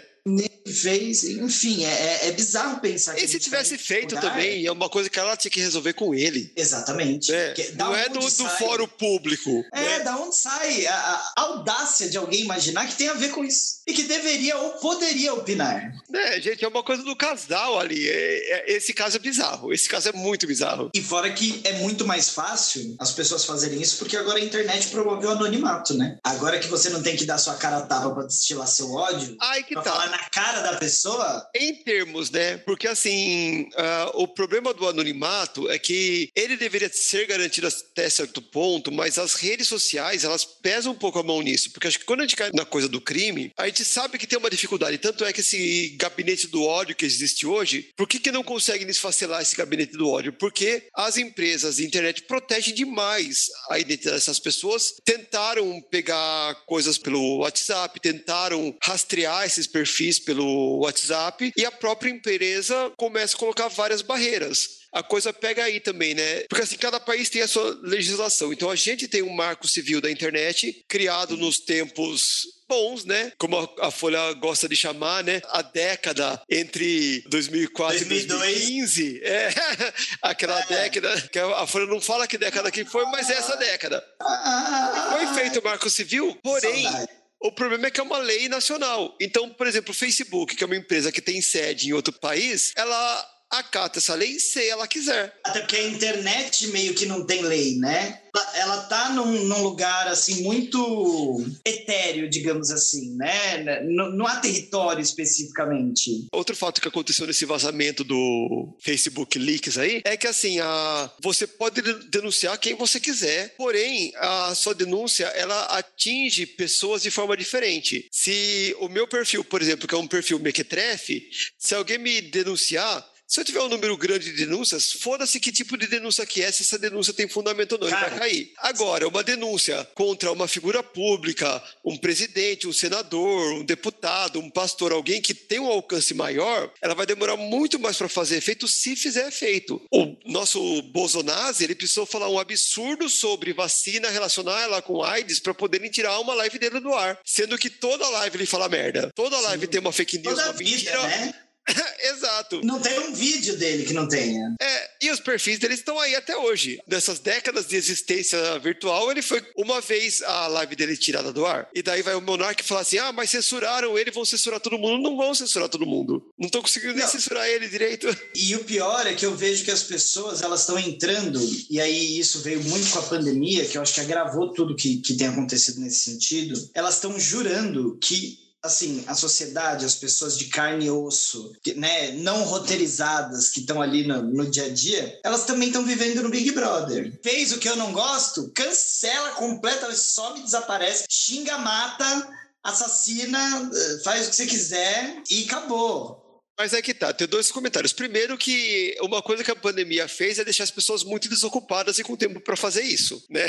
fez, enfim, é, é, é bizarro pensar que. E se tivesse feito também, é uma coisa que ela tinha que resolver com ele. Exatamente. É, não é do, do fórum público. É, né? da onde sai a, a, audácia de alguém imaginar que tem a ver com isso. E que deveria ou poderia opinar. É, gente, é uma coisa do casal ali. É, é, esse caso é bizarro. Esse caso é muito bizarro. E fora que é muito mais fácil as pessoas fazerem isso, porque agora a internet promoveu o anonimato, né? Agora que você não tem que dar sua cara a tapa pra destilar seu ódio. Ai, que tá. Na cara da pessoa? Em termos, né? Porque assim, uh, o problema do anonimato é que ele deveria ser garantido até certo ponto, mas as redes sociais, elas pesam um pouco a mão nisso. Porque acho que quando a gente cai na coisa do crime, a gente sabe que tem uma dificuldade. Tanto é que esse gabinete do ódio que existe hoje, por que, que não conseguem desfacelar esse gabinete do ódio? Porque as empresas de internet protegem demais a identidade dessas pessoas. Tentaram pegar coisas pelo WhatsApp, tentaram rastrear esses perfis perfis pelo WhatsApp e a própria empresa começa a colocar várias barreiras a coisa pega aí também, né? Porque assim, cada país tem a sua legislação. Então a gente tem um marco civil da internet criado nos tempos bons, né? Como a, Folha gosta de chamar, né? A década entre 2004 2002. e 2015. É, aquela é. década que a Folha não fala que década que foi, mas é essa década. Foi feito o Marco Civil, porém, Saudade. O problema é que é uma lei nacional. Então, por exemplo, o Facebook, que é uma empresa que tem sede em outro país, ela acata essa lei se ela quiser. Até porque a internet meio que não tem lei, né? ela tá num, num, lugar assim muito etéreo, digamos assim, né? Não, não, há território especificamente. Outro fato que aconteceu nesse vazamento do Facebook Leaks aí é que assim, a, você pode denunciar quem você quiser, porém a sua denúncia ela atinge pessoas de forma diferente. Se o meu perfil, por exemplo, que é um perfil mequetrefe, se alguém me denunciar, se eu tiver um número grande de denúncias, foda-se que tipo de denúncia que é, se essa denúncia tem fundamento ou não, Cara, vai cair. Agora, uma denúncia contra uma figura pública, um presidente, um senador, um deputado, um pastor, alguém que tem um alcance maior, ela vai demorar muito mais para fazer efeito se fizer efeito. O nosso Bolsonaro, ele precisou falar um absurdo sobre vacina, relacionar ela com AIDS para poderem tirar uma live dele do ar, sendo que toda live ele fala merda. Toda live Sim. tem uma fake news, toda uma mentira. Vida, né? Exato. Não tem um vídeo dele que não tenha. É, e os perfis deles estão aí até hoje. Nessas décadas de existência virtual, ele foi uma vez a live dele tirada do ar. E daí vai o Monark falar assim: ah, mas censuraram ele, vão censurar todo mundo. Não vão censurar todo mundo. Não estão conseguindo nem Não. censurar ele direito. E o pior é que eu vejo que as pessoas elas estão entrando, e aí isso veio muito com a pandemia, que eu acho que agravou tudo que, que tem acontecido nesse sentido. Elas estão jurando que assim, a sociedade, as pessoas de carne e osso, que, né, não roteirizadas, que estão ali no, no dia a dia, elas também estão vivendo no Big Brother. Fez o que eu não gosto, cancela completamente, some, desaparece, xinga, mata, assassina, eh, faz o que você quiser e acabou. Mas é que tá, tem dois comentários. Primeiro que uma coisa que a pandemia fez é deixar as pessoas muito desocupadas e com tempo para fazer isso, né?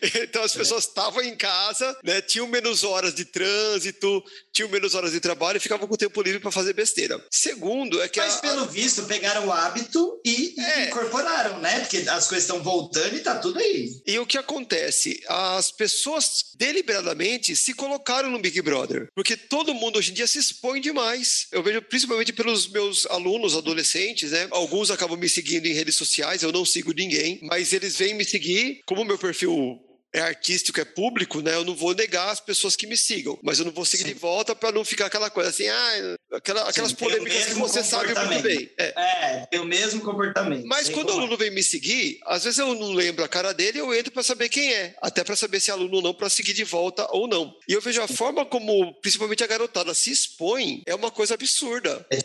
É. Então as pessoas estavam em casa, né, tinham menos horas de trânsito, tinham menos horas de trabalho e ficavam com tempo livre para fazer besteira. Segundo é que Mas a, pelo visto pegaram o hábito e, e É. incorporaram, né? Porque as coisas estão voltando e tá tudo aí. E o que acontece? As pessoas deliberadamente se colocaram no Big Brother, porque todo mundo hoje em dia se expõe demais. Eu vejo principalmente pelos meus alunos adolescentes, né? Alguns acabam me seguindo em redes sociais, eu não sigo ninguém, mas eles vêm me seguir, como meu perfil é artístico, é público, né? Eu não vou negar as pessoas que me sigam, mas eu não vou seguir Sim. de volta para não ficar aquela coisa assim, ah, aquela- aquelas o polêmicas que você sabe muito bem. É. É, tem o mesmo comportamento. Mas Sei quando o como é. aluno vem me seguir, às vezes eu não lembro a cara dele, eu entro para saber quem é, até para saber se é aluno ou não, para seguir de volta ou não. E eu vejo a forma como, principalmente a garotada, se expõe é uma coisa absurda, É,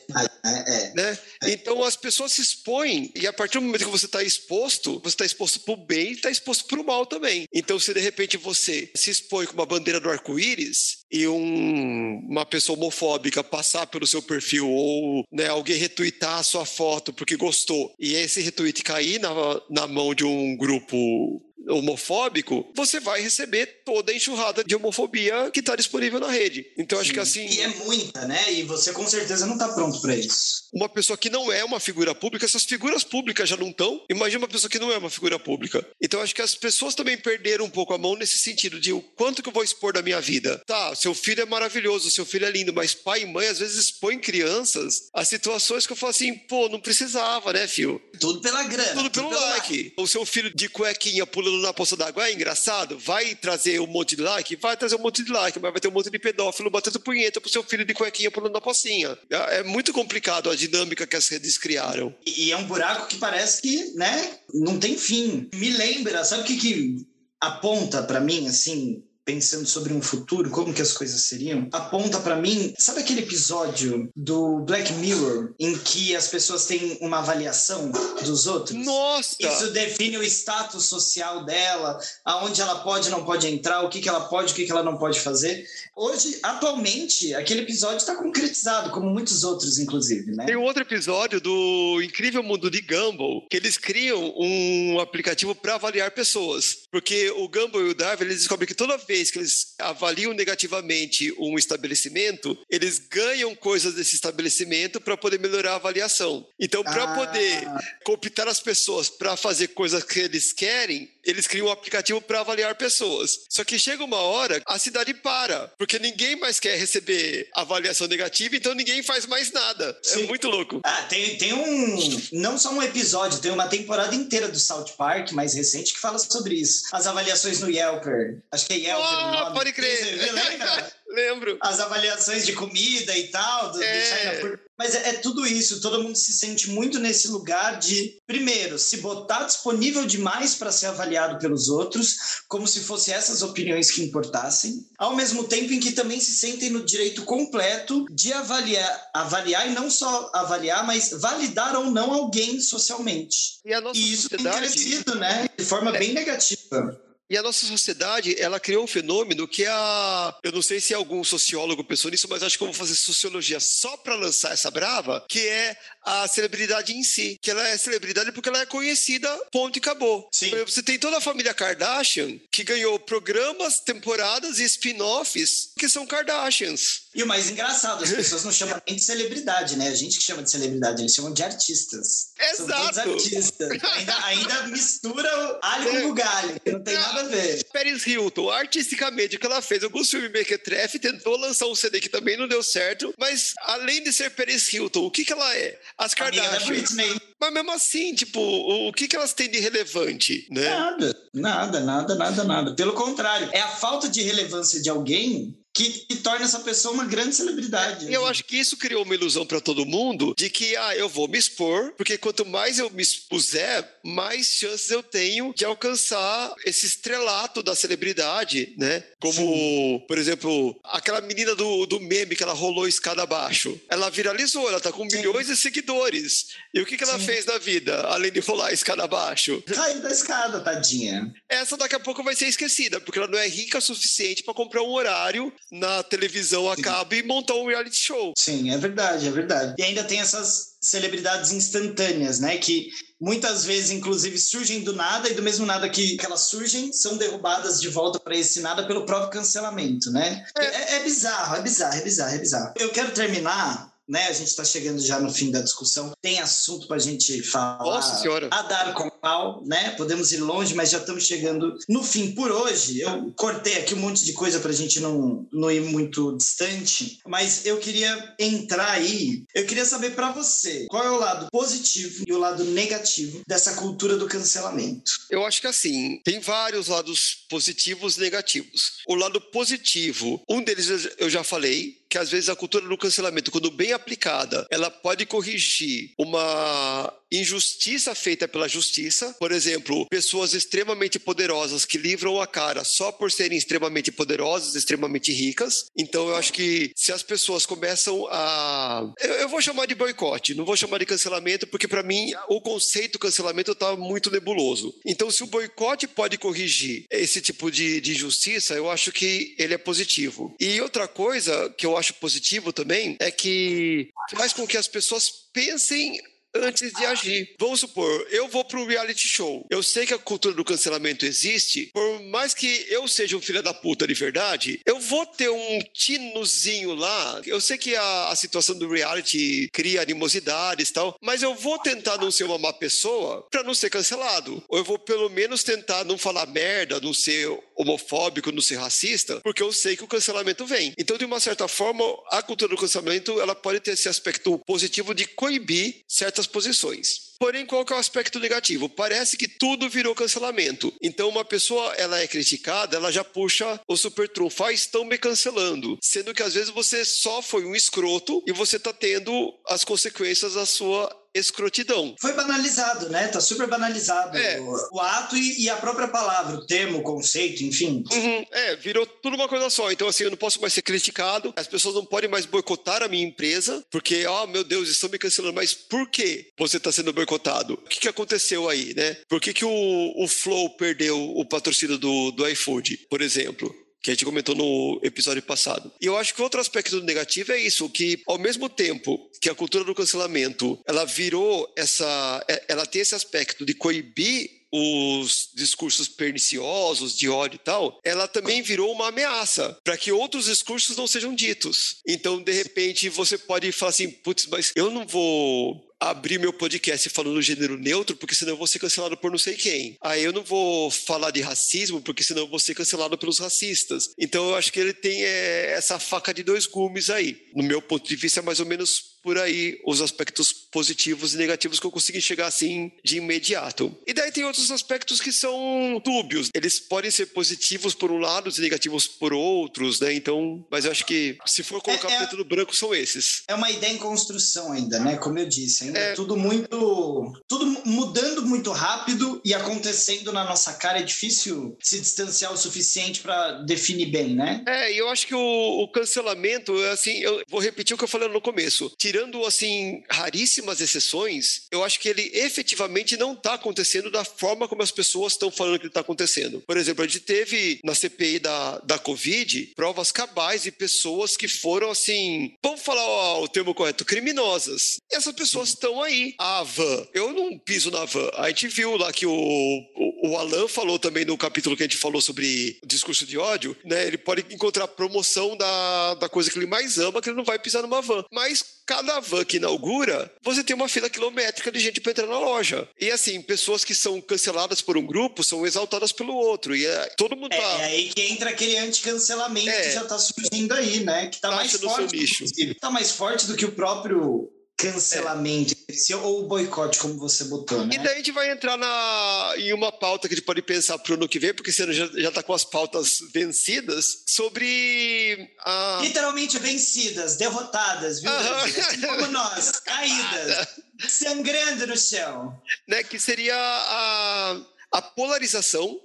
é, né? Então as pessoas se expõem e a partir do momento que você está exposto, você está exposto para o bem e está exposto para o mal também. Então se de repente você se expõe com uma bandeira do arco-íris e um- uma pessoa homofóbica passar pelo seu perfil ou né, alguém retweetar a sua foto porque gostou e esse retweet cair na, na mão de um grupo homofóbico, você vai receber toda a enxurrada de homofobia que está disponível na rede. Então acho que assim, E é muita, né? E você com certeza não tá pronto pra isso. uma pessoa que não é uma figura pública, essas figuras públicas já não estão. Imagina uma pessoa que não é uma figura pública. Então acho que as pessoas também perderam um pouco a mão nesse sentido de o quanto que eu vou expor da minha vida. Tá, seu filho é maravilhoso, seu filho é lindo, mas pai e mãe às vezes expõem crianças a situações que eu falo assim, pô, não precisava, né, filho? Tudo pela grana. Tudo pelo like. O seu filho de cuequinha pulando na poça d'água é engraçado? Vai trazer um monte de like? Vai trazer um monte de like, mas vai ter um monte de pedófilo batendo punheta pro seu filho de cuequinha pulando na pocinha. É é muito complicado a dinâmica que as redes criaram. E, é um buraco que parece que, né, não tem fim. Me lembra, sabe o que, que aponta pra mim, assim, pensando sobre um futuro, como que as coisas seriam? Aponta pra mim, sabe aquele episódio do Black Mirror em que as pessoas têm uma avaliação dos outros? Nossa! Isso define o status social dela, aonde ela pode e não pode entrar, o que, que ela pode, o que, que ela não pode fazer. Hoje, atualmente, aquele episódio está concretizado, como muitos outros, inclusive, né? Tem um outro episódio do Incrível Mundo de Gumball, que eles criam um aplicativo para avaliar pessoas. Porque o Gumball e o Darwin, eles descobrem que toda vez que eles avaliam negativamente um estabelecimento, eles ganham coisas desse estabelecimento para poder melhorar a avaliação. Então, para Ah. poder cooptar as pessoas para fazer coisas que eles querem, eles criam um aplicativo para avaliar pessoas. Só que chega uma hora, a cidade para, porque ninguém mais quer receber avaliação negativa, então ninguém faz mais nada. Sim. É muito louco. Ah, tem, tem um. Não só um episódio, tem uma temporada inteira do South Park, mais recente, que fala sobre isso. As avaliações no Yelper. Acho que é Yelper. o nome. pode crer. Você lembra? Lembro. As avaliações de comida e tal, do, do É. China Food. Mas é, é tudo isso, todo mundo se sente muito nesse lugar de, primeiro, se botar disponível demais para ser avaliado pelos outros, como se fossem essas opiniões que importassem, ao mesmo tempo em que também se sentem no direito completo de avaliar, avaliar e não só avaliar, mas validar ou não alguém socialmente. E E isso tem crescido, né? De forma bem negativa. E a nossa sociedade, ela criou um fenômeno que a. Eu não sei se algum sociólogo pensou nisso, mas acho que eu vou fazer sociologia só para lançar essa brava, que é a celebridade em si. Que ela é celebridade porque ela é conhecida, ponto e acabou. Sim. Exemplo, Você tem toda a família Kardashian que ganhou programas, temporadas e spin-offs que são Kardashians. E o mais engraçado, as pessoas não chamam nem de celebridade, né? A gente que chama de celebridade, eles chamam de artistas. Exato. São todos artistas. Ainda, ainda mistura o alho com o galho, que não tem nada a ver. Paris Hilton, artisticamente, o que ela fez, alguns filmes mequetrefe, tentou lançar um CD que também não deu certo, mas além de ser Paris Hilton, o que que ela é? As Amiga da Kardashian. Britney. Mas mesmo assim, tipo, o, o que que elas têm de relevante, né? Nada, nada, nada, nada, nada. Pelo contrário, é a falta de relevância de alguém que, que torna essa pessoa uma grande celebridade. Eu acho que isso criou uma ilusão para todo mundo de que, ah, eu vou me expor, porque quanto mais eu me expuser, mais chances eu tenho de alcançar esse estrelato da celebridade, né? Como, por exemplo, aquela menina do, do meme que ela rolou escada abaixo. Ela viralizou, ela tá com Sim. milhões de seguidores. E o que, que ela Sim. Fez na vida, além de rolar a escada abaixo? Caiu da escada, tadinha. Essa daqui a pouco vai ser esquecida, porque ela não é rica o suficiente para comprar um horário na televisão a cabo e montar um reality show. Sim, é verdade, é verdade. E ainda tem essas celebridades instantâneas, né? Que muitas vezes, inclusive, surgem do nada e do mesmo nada que que elas surgem, são derrubadas de volta para esse nada pelo próprio cancelamento, né? É, é bizarro, é bizarro, é bizarro, é bizarro. Eu quero terminar. Né, a gente está chegando já no fim da discussão. Tem assunto para a gente falar. Nossa Senhora. A dar com pau, né? Podemos ir longe, mas já estamos chegando no fim. Por hoje, eu cortei aqui um monte de coisa para a gente não, não ir muito distante, mas eu queria entrar aí. Eu queria saber para você qual é o lado positivo e o lado negativo dessa cultura do cancelamento. Eu acho que assim, tem vários lados positivos e negativos. O lado positivo, um deles eu- eu já falei, que às vezes a cultura do cancelamento, quando bem aplicada, ela pode corrigir uma injustiça feita pela justiça. Por exemplo, pessoas extremamente poderosas que livram a cara só por serem extremamente poderosas, extremamente ricas. Então eu acho que se as pessoas começam a. Eu, eu vou chamar de boicote, não vou chamar de cancelamento, porque para mim o conceito cancelamento está muito nebuloso. Então, se o boicote pode corrigir esse tipo de, de injustiça, eu acho que ele é positivo. E outra coisa que eu acho positivo também é que faz com que as pessoas pensem antes de agir. Vamos supor, eu vou para um reality show. Eu sei que a cultura do cancelamento existe. Por mais que eu seja um filho da puta de verdade, eu vou ter um tinozinho lá. Eu sei que a, a situação do reality cria animosidades e tal, mas eu vou tentar não ser uma má pessoa para não ser cancelado. Ou eu vou pelo menos tentar não falar merda, não ser homofóbico, não ser racista, porque eu sei que o cancelamento vem. Então, de uma certa forma, a cultura do cancelamento ela pode ter esse aspecto positivo de coibir certas posições. Porém, qual que é o aspecto negativo? Parece que tudo virou cancelamento. Então, uma pessoa ela é criticada, ela já puxa o super trunfo. Ah, estão me cancelando. Sendo que às vezes você só foi um escroto e você está tendo as consequências da sua escrotidão. Foi banalizado, né? Tá super banalizado É. o, o ato e, e a própria palavra, o termo, o conceito, enfim. Uhum, é, virou tudo uma coisa só. Então, assim, eu não posso mais ser criticado, as pessoas não podem mais boicotar a minha empresa, porque, oh meu Deus, estão me cancelando. Mas por que você está sendo boicotado? O que, que aconteceu aí, né? Por que, que o, o Flow perdeu o patrocínio do, do iFood, por exemplo? Que a gente comentou no episódio passado. E eu acho que outro aspecto negativo é isso, que ao mesmo tempo que a cultura do cancelamento, ela virou essa, é- ela tem esse aspecto de coibir os discursos perniciosos de ódio e tal, ela também virou uma ameaça para que outros discursos não sejam ditos. Então, de repente, você pode falar assim, putz, mas eu não vou abrir meu podcast falando gênero neutro, porque senão eu vou ser cancelado por não sei quem. Aí eu não vou falar de racismo, porque senão eu vou ser cancelado pelos racistas. Então eu acho que ele tem é, essa faca de dois gumes aí. No meu ponto de vista, é mais ou menos por aí os aspectos positivos e negativos que eu consigo enxergar assim de imediato. E daí tem outros aspectos que são dúbios. Eles podem ser positivos por um lado e negativos por outros, né? Então, mas eu acho que se for colocar É- é- preto no branco, são esses. É uma ideia em construção ainda, né? Como eu disse, É. tudo muito. Tudo mudando muito rápido e acontecendo na nossa cara. É difícil se distanciar o suficiente para definir bem, né? É, e eu acho que o, o cancelamento, assim, eu vou repetir o que eu falei no começo. Tirando, assim, raríssimas exceções, eu acho que ele efetivamente não está acontecendo da forma como as pessoas estão falando que ele está acontecendo. Por exemplo, a gente teve na CPI da, da Covid provas cabais de pessoas que foram, assim, vamos falar ó, o termo correto, criminosas. E essas pessoas estão aí. A van, eu não piso na van. A gente viu lá que o, o, o Alan falou também no capítulo que a gente falou sobre discurso de ódio, né? Ele pode encontrar promoção da, da coisa que ele mais ama, que ele não vai pisar numa van. Mas cada van que inaugura, você tem uma fila quilométrica de gente para entrar na loja. E assim, pessoas que são canceladas por um grupo são exaltadas pelo outro. E é, todo mundo É, tá. é aí que entra aquele anticancelamento É. que já tá surgindo aí, né? Que tá Taxa mais seu forte. lixo. inclusive. Tá mais forte do que o próprio cancelamento É. si, ou boicote, como você botou, né? E daí a gente vai entrar na, em uma pauta que a gente pode pensar para o ano que vem, porque ano já, já tá com as pautas vencidas, sobre a. Literalmente vencidas, derrotadas, viu? Assim como nós, caídas, sangrando no chão. né, que seria a, a polarização,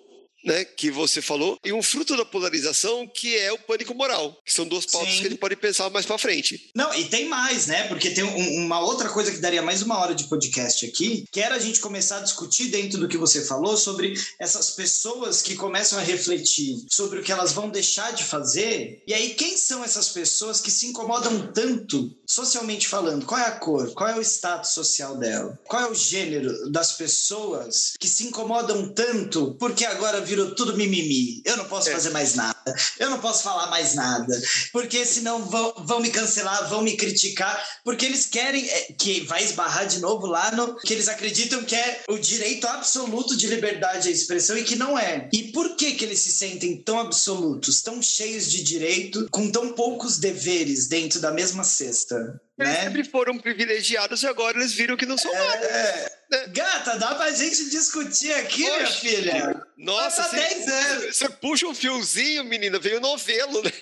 né, que você falou, e um fruto da polarização que é o pânico moral, que são duas pautas Sim. que a gente pode pensar mais para frente. Não, e tem mais, né? Porque tem um- uma outra coisa que daria mais uma hora de podcast aqui, que era a gente começar a discutir dentro do que você falou sobre essas pessoas que começam a refletir sobre o que elas vão deixar de fazer. E aí, quem são essas pessoas que se incomodam tanto, socialmente falando? Qual é a cor? Qual é o status social dela? Qual é o gênero das pessoas que se incomodam tanto porque agora virou tudo mimimi? Eu não posso É. fazer mais nada. Eu não posso falar mais nada porque senão vão, vão me cancelar, vão me criticar, porque eles querem é, que vai esbarrar de novo lá no que eles acreditam que é o direito absoluto de liberdade à expressão e que não é. E por que que eles se sentem tão absolutos, tão cheios de direito, com tão poucos deveres dentro da mesma cesta? Eles Né? sempre foram privilegiados e agora eles viram que não são nada. Gata, dá pra gente discutir aqui, minha Poxa. filha. Nossa, Tá você, 10 anos. você puxa um fiozinho, menina, veio novelo, né?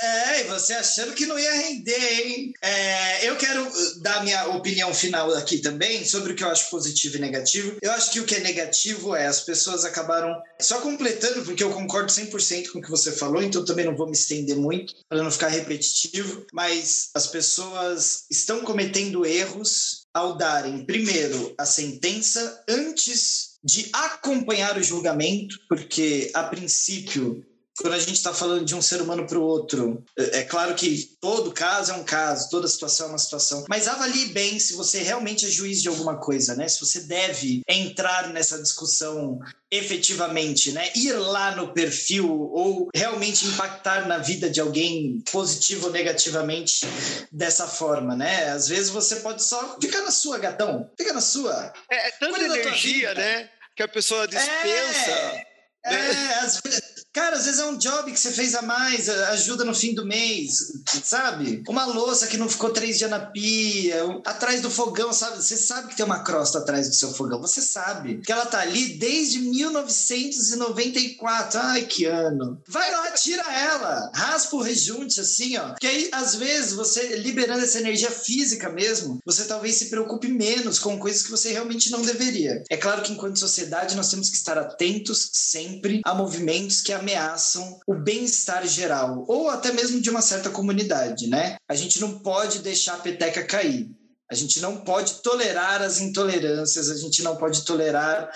É, e você achando que não ia render, hein? É, eu quero dar minha opinião final aqui também sobre o que eu acho positivo e negativo. Eu acho que o que é negativo é as pessoas acabaram. Só completando, porque eu concordo 100% com o que você falou, então também não vou me estender muito para não ficar repetitivo. Mas as pessoas estão cometendo erros ao darem, primeiro, a sentença antes de acompanhar o julgamento, porque a princípio quando a gente está falando de um ser humano para o outro, é é claro que todo caso é um caso, toda situação é uma situação, mas avalie bem se você realmente é juiz de alguma coisa, né? Se você deve entrar nessa discussão efetivamente, né? Ir lá no perfil ou realmente impactar na vida de alguém positivo ou negativamente dessa forma, né? Às vezes você pode só ficar na sua, gatão. Fica na sua. É, é tanta Cuida energia, né? Que a pessoa dispensa. É, é, às vezes, cara, às vezes é um job que você fez a mais, ajuda no fim do mês, sabe? Uma louça que não ficou três dias na pia, atrás do fogão, sabe? Você sabe que tem uma crosta atrás do seu fogão, você sabe que ela tá ali desde 1994. Ai, que ano. Vai lá, tira ela, raspa o rejunte assim, ó. Que aí, às vezes, você liberando essa energia física mesmo, você talvez se preocupe menos com coisas que você realmente não deveria. É claro que enquanto sociedade nós temos que estar atentos sempre a movimentos que ameaçam o bem-estar geral ou até mesmo de uma certa comunidade, né? A gente não pode deixar a peteca cair. A gente não pode tolerar as intolerâncias, a gente não pode tolerar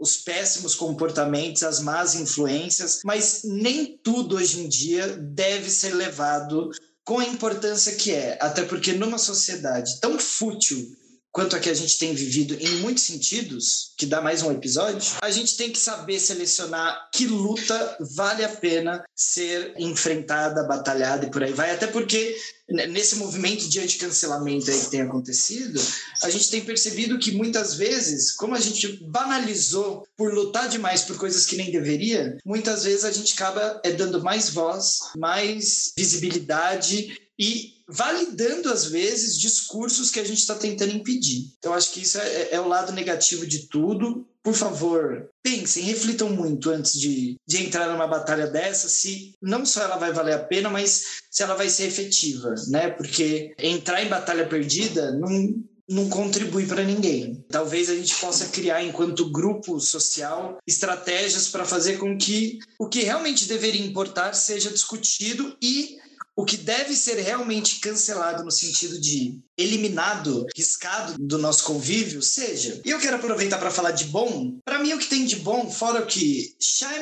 os péssimos comportamentos, as más influências, mas nem tudo hoje em dia deve ser levado com a importância que é, até porque numa sociedade tão fútil quanto a que a gente tem vivido em muitos sentidos, que dá mais um episódio, a gente tem que saber selecionar que luta vale a pena ser enfrentada, batalhada e por aí vai, até porque né, nesse movimento de anticancelamento aí que tem acontecido, a gente tem percebido que muitas vezes, como a gente banalizou por lutar demais por coisas que nem deveria, muitas vezes a gente acaba é, dando mais voz, mais visibilidade e validando às vezes discursos que a gente está tentando impedir. Eu acho que isso é, é o lado negativo de tudo. Por favor, pensem, reflitam muito antes de, de entrar numa batalha dessa, se não só ela vai valer a pena, mas se ela vai ser efetiva, né? Porque entrar em batalha perdida não, não contribui para ninguém. Talvez a gente possa criar, enquanto grupo social, estratégias para fazer com que o que realmente deveria importar seja discutido e o que deve ser realmente cancelado no sentido de eliminado, riscado do nosso convívio, seja. E eu quero aproveitar para falar de bom. Para mim, o que tem de bom, fora o que Shai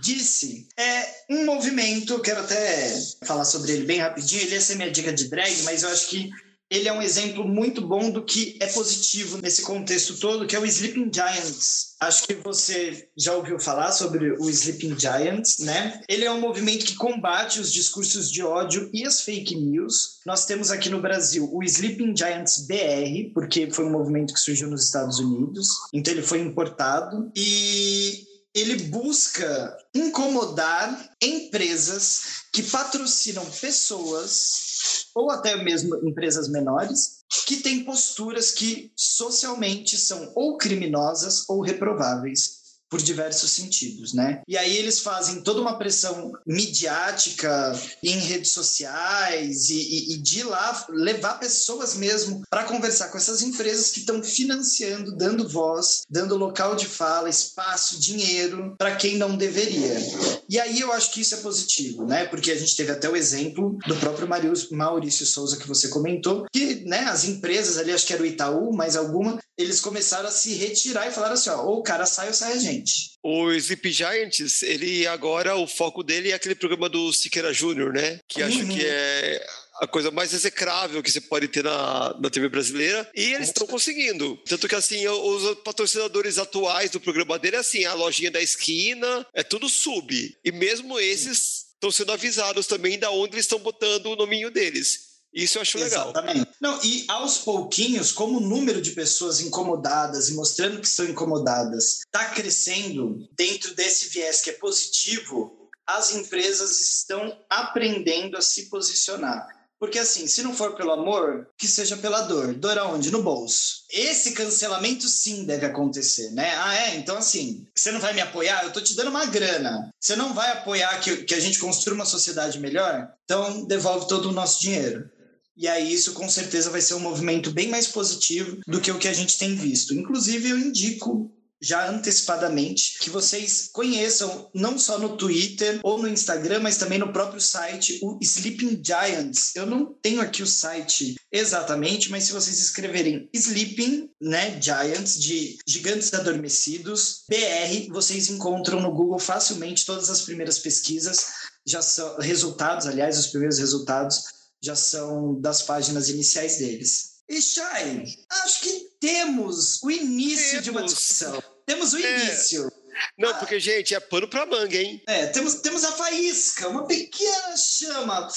disse, é um movimento, quero até falar sobre ele bem rapidinho, ele ia ser minha dica de drag, mas eu acho que ele é um exemplo muito bom do que é positivo nesse contexto todo, que é o Sleeping Giants. Acho que você já ouviu falar sobre o Sleeping Giants, né? Ele é um movimento que combate os discursos de ódio e as fake news. Nós temos aqui no Brasil o Sleeping Giants BR, porque foi um movimento que surgiu nos Estados Unidos, então ele foi importado e ele busca incomodar empresas que patrocinam pessoas ou até mesmo empresas menores que têm posturas que socialmente são ou criminosas ou reprováveis por diversos sentidos, né? E aí eles fazem toda uma pressão midiática em redes sociais e, e, e de lá levar pessoas mesmo para conversar com essas empresas que estão financiando, dando voz, dando local de fala, espaço, dinheiro para quem não deveria. E aí eu acho que isso é positivo, né? Porque a gente teve até o exemplo do próprio Maurício Souza que você comentou, que né, as empresas ali, acho que era o Itaú, mais alguma, eles começaram a se retirar e falaram assim: ó, ou o cara sai ou sai a gente. O Sleep Giants, ele agora, o foco dele é aquele programa do Siqueira Júnior, né? Que uhum. acho que é a coisa mais execrável que você pode ter na, na TV brasileira. E eles estão conseguindo. Tanto que, assim, os patrocinadores atuais do programa dele é assim: a lojinha da esquina, é tudo sub. E mesmo esses estão sendo avisados também da onde eles estão botando o nominho deles. Isso eu acho legal. Exatamente. Não, e aos pouquinhos, como o número de pessoas incomodadas e mostrando que estão incomodadas está crescendo dentro desse viés que é positivo, as empresas estão aprendendo a se posicionar. Porque assim, se não for pelo amor, que seja pela dor. Dor aonde? No bolso. Esse cancelamento sim deve acontecer, né? Ah, é? Então assim, você não vai me apoiar? Eu tô te dando uma grana. Você não vai apoiar que, que a gente construa uma sociedade melhor? Então devolve todo o nosso dinheiro. E aí isso com certeza vai ser um movimento bem mais positivo do que o que a gente tem visto. Inclusive eu indico já antecipadamente que vocês conheçam não só no Twitter ou no Instagram, mas também no próprio site o Sleeping Giants. Eu não tenho aqui o site exatamente, mas se vocês escreverem Sleeping, né, Giants de gigantes adormecidos, BR, vocês encontram no Google facilmente todas as primeiras pesquisas, já são resultados, aliás, os primeiros resultados já são das páginas iniciais deles. E Shai, acho que temos o início temos. de uma discussão. Temos o é. início. Não, porque, gente, é pano pra manga, hein? É, temos, temos a faísca, uma pequena chama.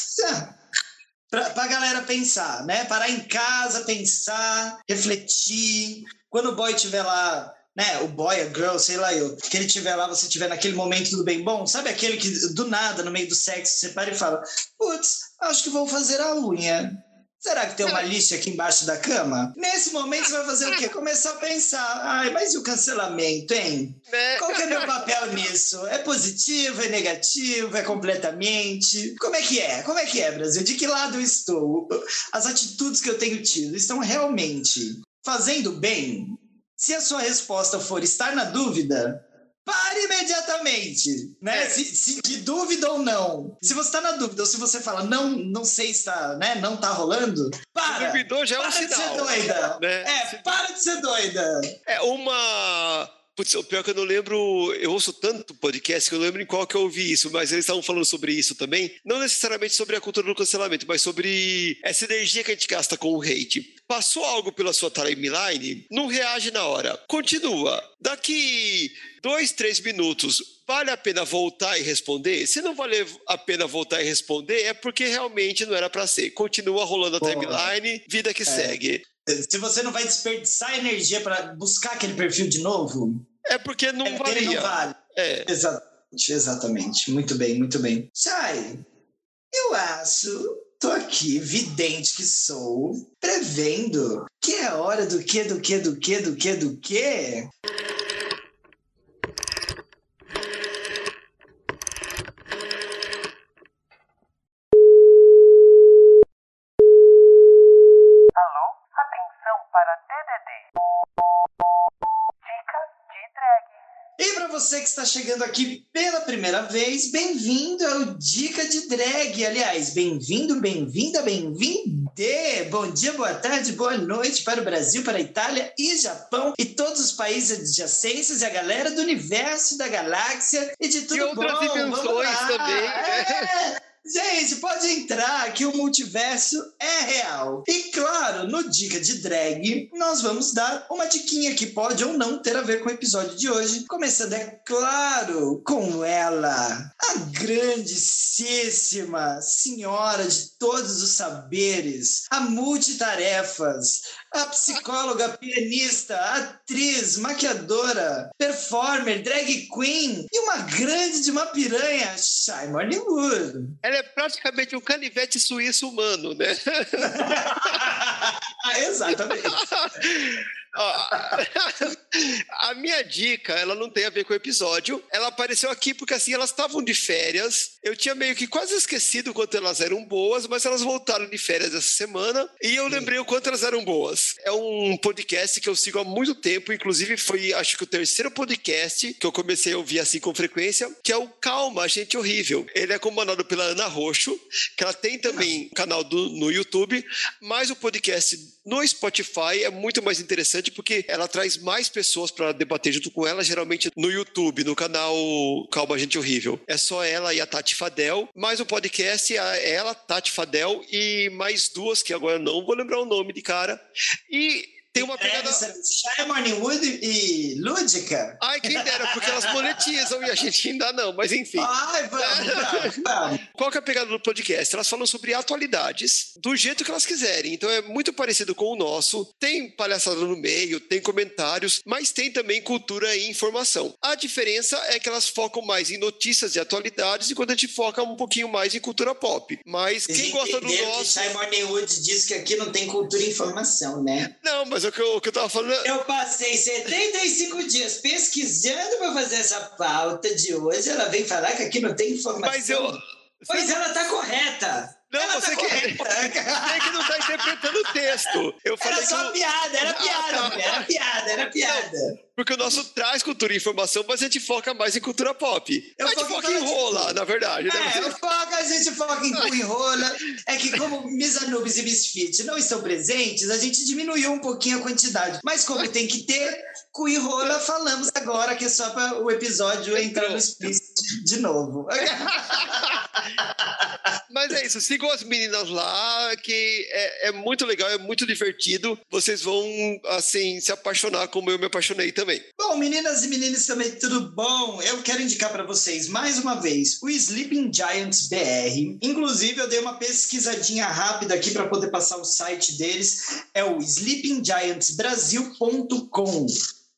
Pra, pra galera pensar, né? Parar em casa, pensar, refletir. Quando o boy estiver lá né, o boy, a girl, sei lá eu, que ele tiver lá, você tiver naquele momento tudo bem bom, sabe aquele que do nada, no meio do sexo, você para e fala, putz, acho que vou fazer a unha. Será que tem uma lixa aqui embaixo da cama? Nesse momento você vai fazer o quê? Começar a pensar, ai, mas e o cancelamento, hein? Né? Qual que é meu papel nisso? É positivo, é negativo, é completamente? Como é que é? Como é que é, Brasil? De que lado eu estou? As atitudes que eu tenho tido estão realmente fazendo bem se a sua resposta for estar na dúvida, pare imediatamente, né? É. Se, se, de dúvida ou não. Se você está na dúvida ou se você fala não, não sei se está, né? Não está rolando. Para. Duvidou já é um para sinal. de ser doida. Né? É, para de ser doida. É uma Putz, o pior é que eu não lembro, eu ouço tanto podcast que eu lembro em qual que eu ouvi isso, mas eles estavam falando sobre isso também, não necessariamente sobre a cultura do cancelamento, mas sobre essa energia que a gente gasta com o hate. Passou algo pela sua timeline, não reage na hora, continua. Daqui dois, três minutos, vale a pena voltar e responder? Se não vale a pena voltar e responder, é porque realmente não era para ser. Continua rolando a timeline, vida que é. segue. Se você não vai desperdiçar energia para buscar aquele perfil de novo. É porque não é porque valia. não vale. É. Exatamente, exatamente. Muito bem, muito bem. Sai, eu acho, tô aqui, vidente que sou, prevendo que é hora do que, do que, do que, do que, do que. Você que está chegando aqui pela primeira vez, bem-vindo ao Dica de Drag. Aliás, bem-vindo, bem-vinda, bem-vinde. Bom dia, boa tarde, boa noite para o Brasil, para a Itália e Japão e todos os países adjacentes e a galera do universo, da galáxia e de tudo e outras bom. dimensões também. É. Gente, pode entrar que o multiverso é real. E claro, no Dica de Drag, nós vamos dar uma diquinha que pode ou não ter a ver com o episódio de hoje. Começando, é claro, com ela, a grandíssima senhora de todos os saberes, a multitarefas, a psicóloga, pianista, atriz, maquiadora, performer, drag queen e uma grande de uma piranha, Shai Morning Wood. Ela é praticamente um canivete suíço humano, né? Exatamente. a minha dica, ela não tem a ver com o episódio. Ela apareceu aqui porque assim elas estavam de férias. Eu tinha meio que quase esquecido quanto elas eram boas, mas elas voltaram de férias essa semana e eu lembrei o quanto elas eram boas. É um podcast que eu sigo há muito tempo, inclusive foi acho que o terceiro podcast que eu comecei a ouvir assim com frequência, que é o Calma, Gente Horrível. Ele é comandado pela Ana Roxo, que ela tem também canal do, no YouTube, mas o podcast no Spotify é muito mais interessante porque ela traz mais pessoas para debater junto com ela, geralmente no YouTube, no canal Calma Gente Horrível. É só ela e a Tati Fadel, mais o podcast é ela, Tati Fadel e mais duas que agora não vou lembrar o nome de cara. E tem uma pegada. É, Morning Wood e Lúdica? Ai, quem dera, porque elas monetizam e a gente ainda não, mas enfim. Ai, vamos, vamos. Qual que é a pegada do podcast? Elas falam sobre atualidades do jeito que elas quiserem. Então é muito parecido com o nosso. Tem palhaçada no meio, tem comentários, mas tem também cultura e informação. A diferença é que elas focam mais em notícias e atualidades, enquanto a gente foca um pouquinho mais em cultura pop. Mas quem gosta do nosso. Que Morning Wood diz que aqui não tem cultura e informação, né? Não, mas mas o que eu, o que eu tava falando. Eu passei 75 dias pesquisando para fazer essa pauta de hoje. Ela vem falar que aqui não tem informação. Mas eu. Pois ela tá correta. Não, ela você tá que, é que não tá interpretando o texto. Eu falei era só que... piada, era piada, ah, tá. era piada, era piada. Não, porque o nosso traz cultura e informação, mas a gente foca mais em cultura pop. Eu a gente foca em rola, na verdade. Né? É, eu foco, a gente foca em cu e rola. É que como Miss Anubis e Misfit não estão presentes, a gente diminuiu um pouquinho a quantidade. Mas como tem que ter e rola, falamos agora que é só para o episódio entrar no explícito de novo. Mas é isso, sigam as meninas lá, que é, é, muito legal, é muito divertido. Vocês vão, assim, se apaixonar como eu me apaixonei também. Bom, meninas e meninos também, tudo bom? Eu quero indicar para vocês, mais uma vez, o Sleeping Giants BR. Inclusive, eu dei uma pesquisadinha rápida aqui para poder passar o site deles. É o sleepinggiantsbrasil.com.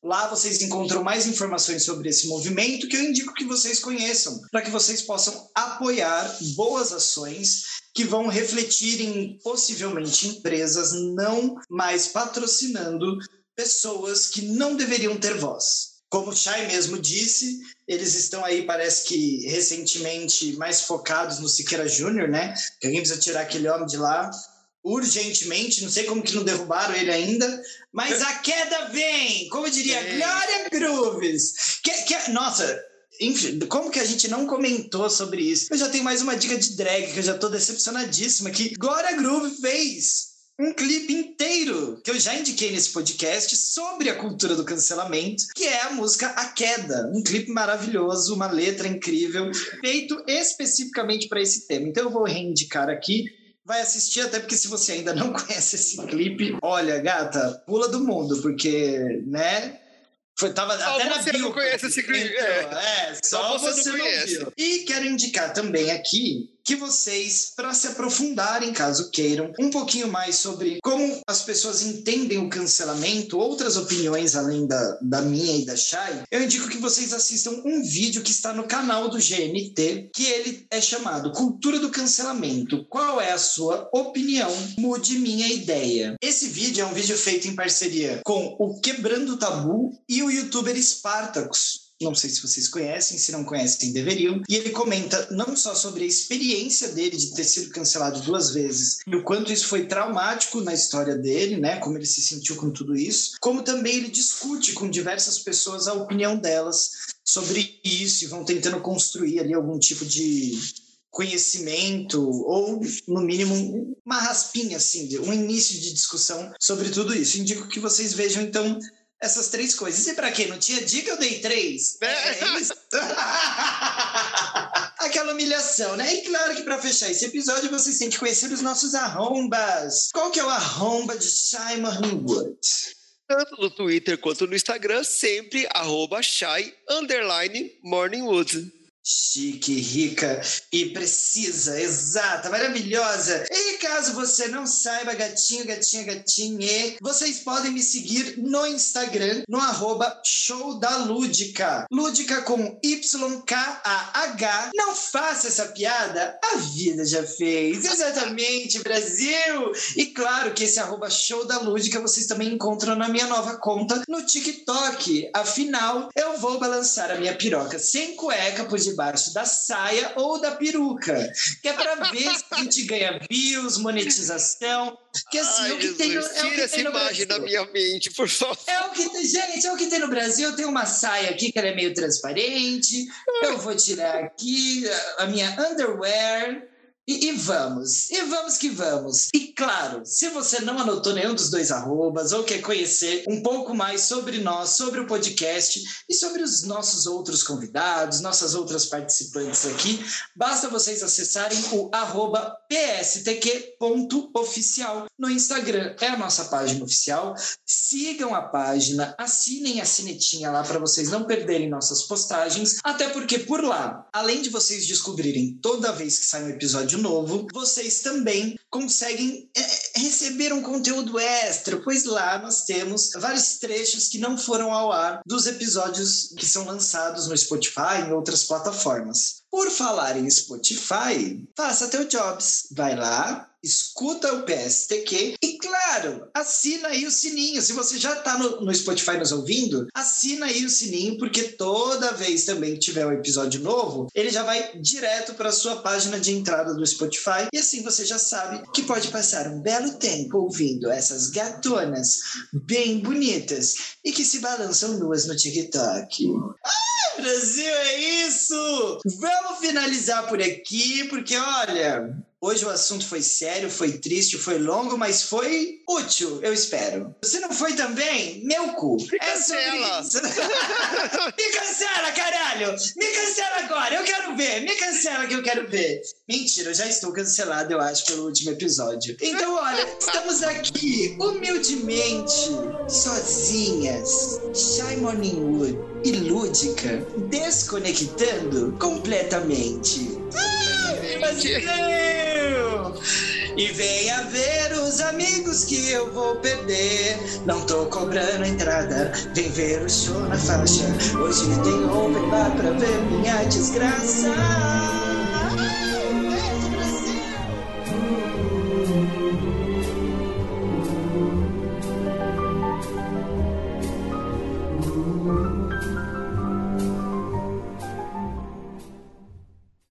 Lá vocês encontram mais informações sobre esse movimento que eu indico que vocês conheçam, para que vocês possam apoiar boas ações que vão refletir em possivelmente empresas não mais patrocinando pessoas que não deveriam ter voz. Como o Chay mesmo disse, eles estão aí, parece que recentemente, mais focados no Siqueira Júnior, né? Que alguém precisa tirar aquele homem de lá urgentemente, não sei como que não derrubaram ele ainda, mas a queda vem, como diria é. Glória Grooves. Que, que, nossa, enfim, como que a gente não comentou sobre isso? Eu já tenho mais uma dica de drag que eu já tô decepcionadíssima que Glória Groove fez um clipe inteiro que eu já indiquei nesse podcast sobre a cultura do cancelamento, que é a música A Queda, um clipe maravilhoso, uma letra incrível, feito especificamente para esse tema. Então eu vou reindicar aqui vai assistir, até porque se você ainda não conhece esse clipe, olha, gata, pula do mundo, porque, né? Foi, tava só até você na bio, não conhece esse clipe. É. é, só, só você, você, não, conhece. Viu. E quero indicar também aqui que vocês, para se aprofundarem, caso queiram, um pouquinho mais sobre como as pessoas entendem o cancelamento, outras opiniões além da, da minha e da Shai, eu indico que vocês assistam um vídeo que está no canal do GNT, que ele é chamado Cultura do Cancelamento. Qual é a sua opinião? Mude minha ideia. Esse vídeo é um vídeo feito em parceria com o Quebrando Tabu e o youtuber Spartacus não sei se vocês conhecem, se não conhecem, deveriam. E ele comenta não só sobre a experiência dele de ter sido cancelado duas vezes e o quanto isso foi traumático na história dele, né? Como ele se sentiu com tudo isso, como também ele discute com diversas pessoas a opinião delas sobre isso e vão tentando construir ali algum tipo de conhecimento ou no mínimo uma raspinha assim, um início de discussão sobre tudo isso. Indico que vocês vejam então essas três coisas. E para quem não tinha dica, eu dei três. É, é isso. aquela humilhação, né? E claro que para fechar esse episódio, vocês têm que conhecer os nossos arrombas. Qual que é o arromba de Simon Wood? Tanto no Twitter quanto no Instagram, sempre arroba shy underline morningwood chique, rica e precisa, exata, maravilhosa. E caso você não saiba, gatinho, gatinha, gatinha, vocês podem me seguir no Instagram, no arroba show da Lúdica. Lúdica com Y-K-A-H. Não faça essa piada, a vida já fez. Exatamente, Brasil! E claro que esse arroba Lúdica vocês também encontram na minha nova conta no TikTok. Afinal, eu vou balançar a minha piroca sem cueca por debaixo da saia ou da peruca, que é para ver se a gente ganha views, monetização. Que assim, Ai, o que Jesus, tem no, é tira essa imagem da minha mente, por favor. É o que tem, gente, é o que tem no Brasil. Tem uma saia aqui que ela é meio transparente. Eu vou tirar aqui a minha underwear. E, e, vamos, e vamos que vamos. E claro, se você não anotou nenhum dos dois arrobas ou quer conhecer um pouco mais sobre nós, sobre o podcast e sobre os nossos outros convidados, nossas outras participantes aqui, basta vocês acessarem o arroba pstq.oficial no Instagram. É a nossa página oficial. Sigam a página, assinem a sinetinha lá para vocês não perderem nossas postagens, até porque por lá, além de vocês descobrirem toda vez que sai um episódio novo, vocês também conseguem é, receber um conteúdo extra, pois lá nós temos vários trechos que não foram ao ar dos episódios que são lançados no Spotify e em outras plataformas. Por falar em Spotify, faça teu jobs. Vai lá, escuta o PSTQ e, claro, assina aí o sininho. Se você já está no, no, Spotify nos ouvindo, assina aí o sininho, porque toda vez também que tiver um episódio novo, ele já vai direto para a sua página de entrada do Spotify. E assim você já sabe que pode passar um belo tempo ouvindo essas gatonas bem bonitas e que se balançam nuas no TikTok. Ah, Brasil, é isso! Vamos finalizar por aqui, porque olha. Hoje o assunto foi sério, foi triste, foi longo, mas foi útil, eu espero. Se não foi também, meu cu. Me é cancela. sobre isso. me cancela, caralho! Me cancela agora, eu quero ver. Me cancela que eu quero ver. Mentira, eu já estou cancelado, eu acho, pelo último episódio. Então, olha, estamos aqui, humildemente, sozinhas, Shy Morning Wood e Lúdica, desconectando completamente. E venha ver os amigos que eu vou perder. Não tô cobrando entrada, vem ver o show na faixa. Hoje tem open bar pra ver minha desgraça.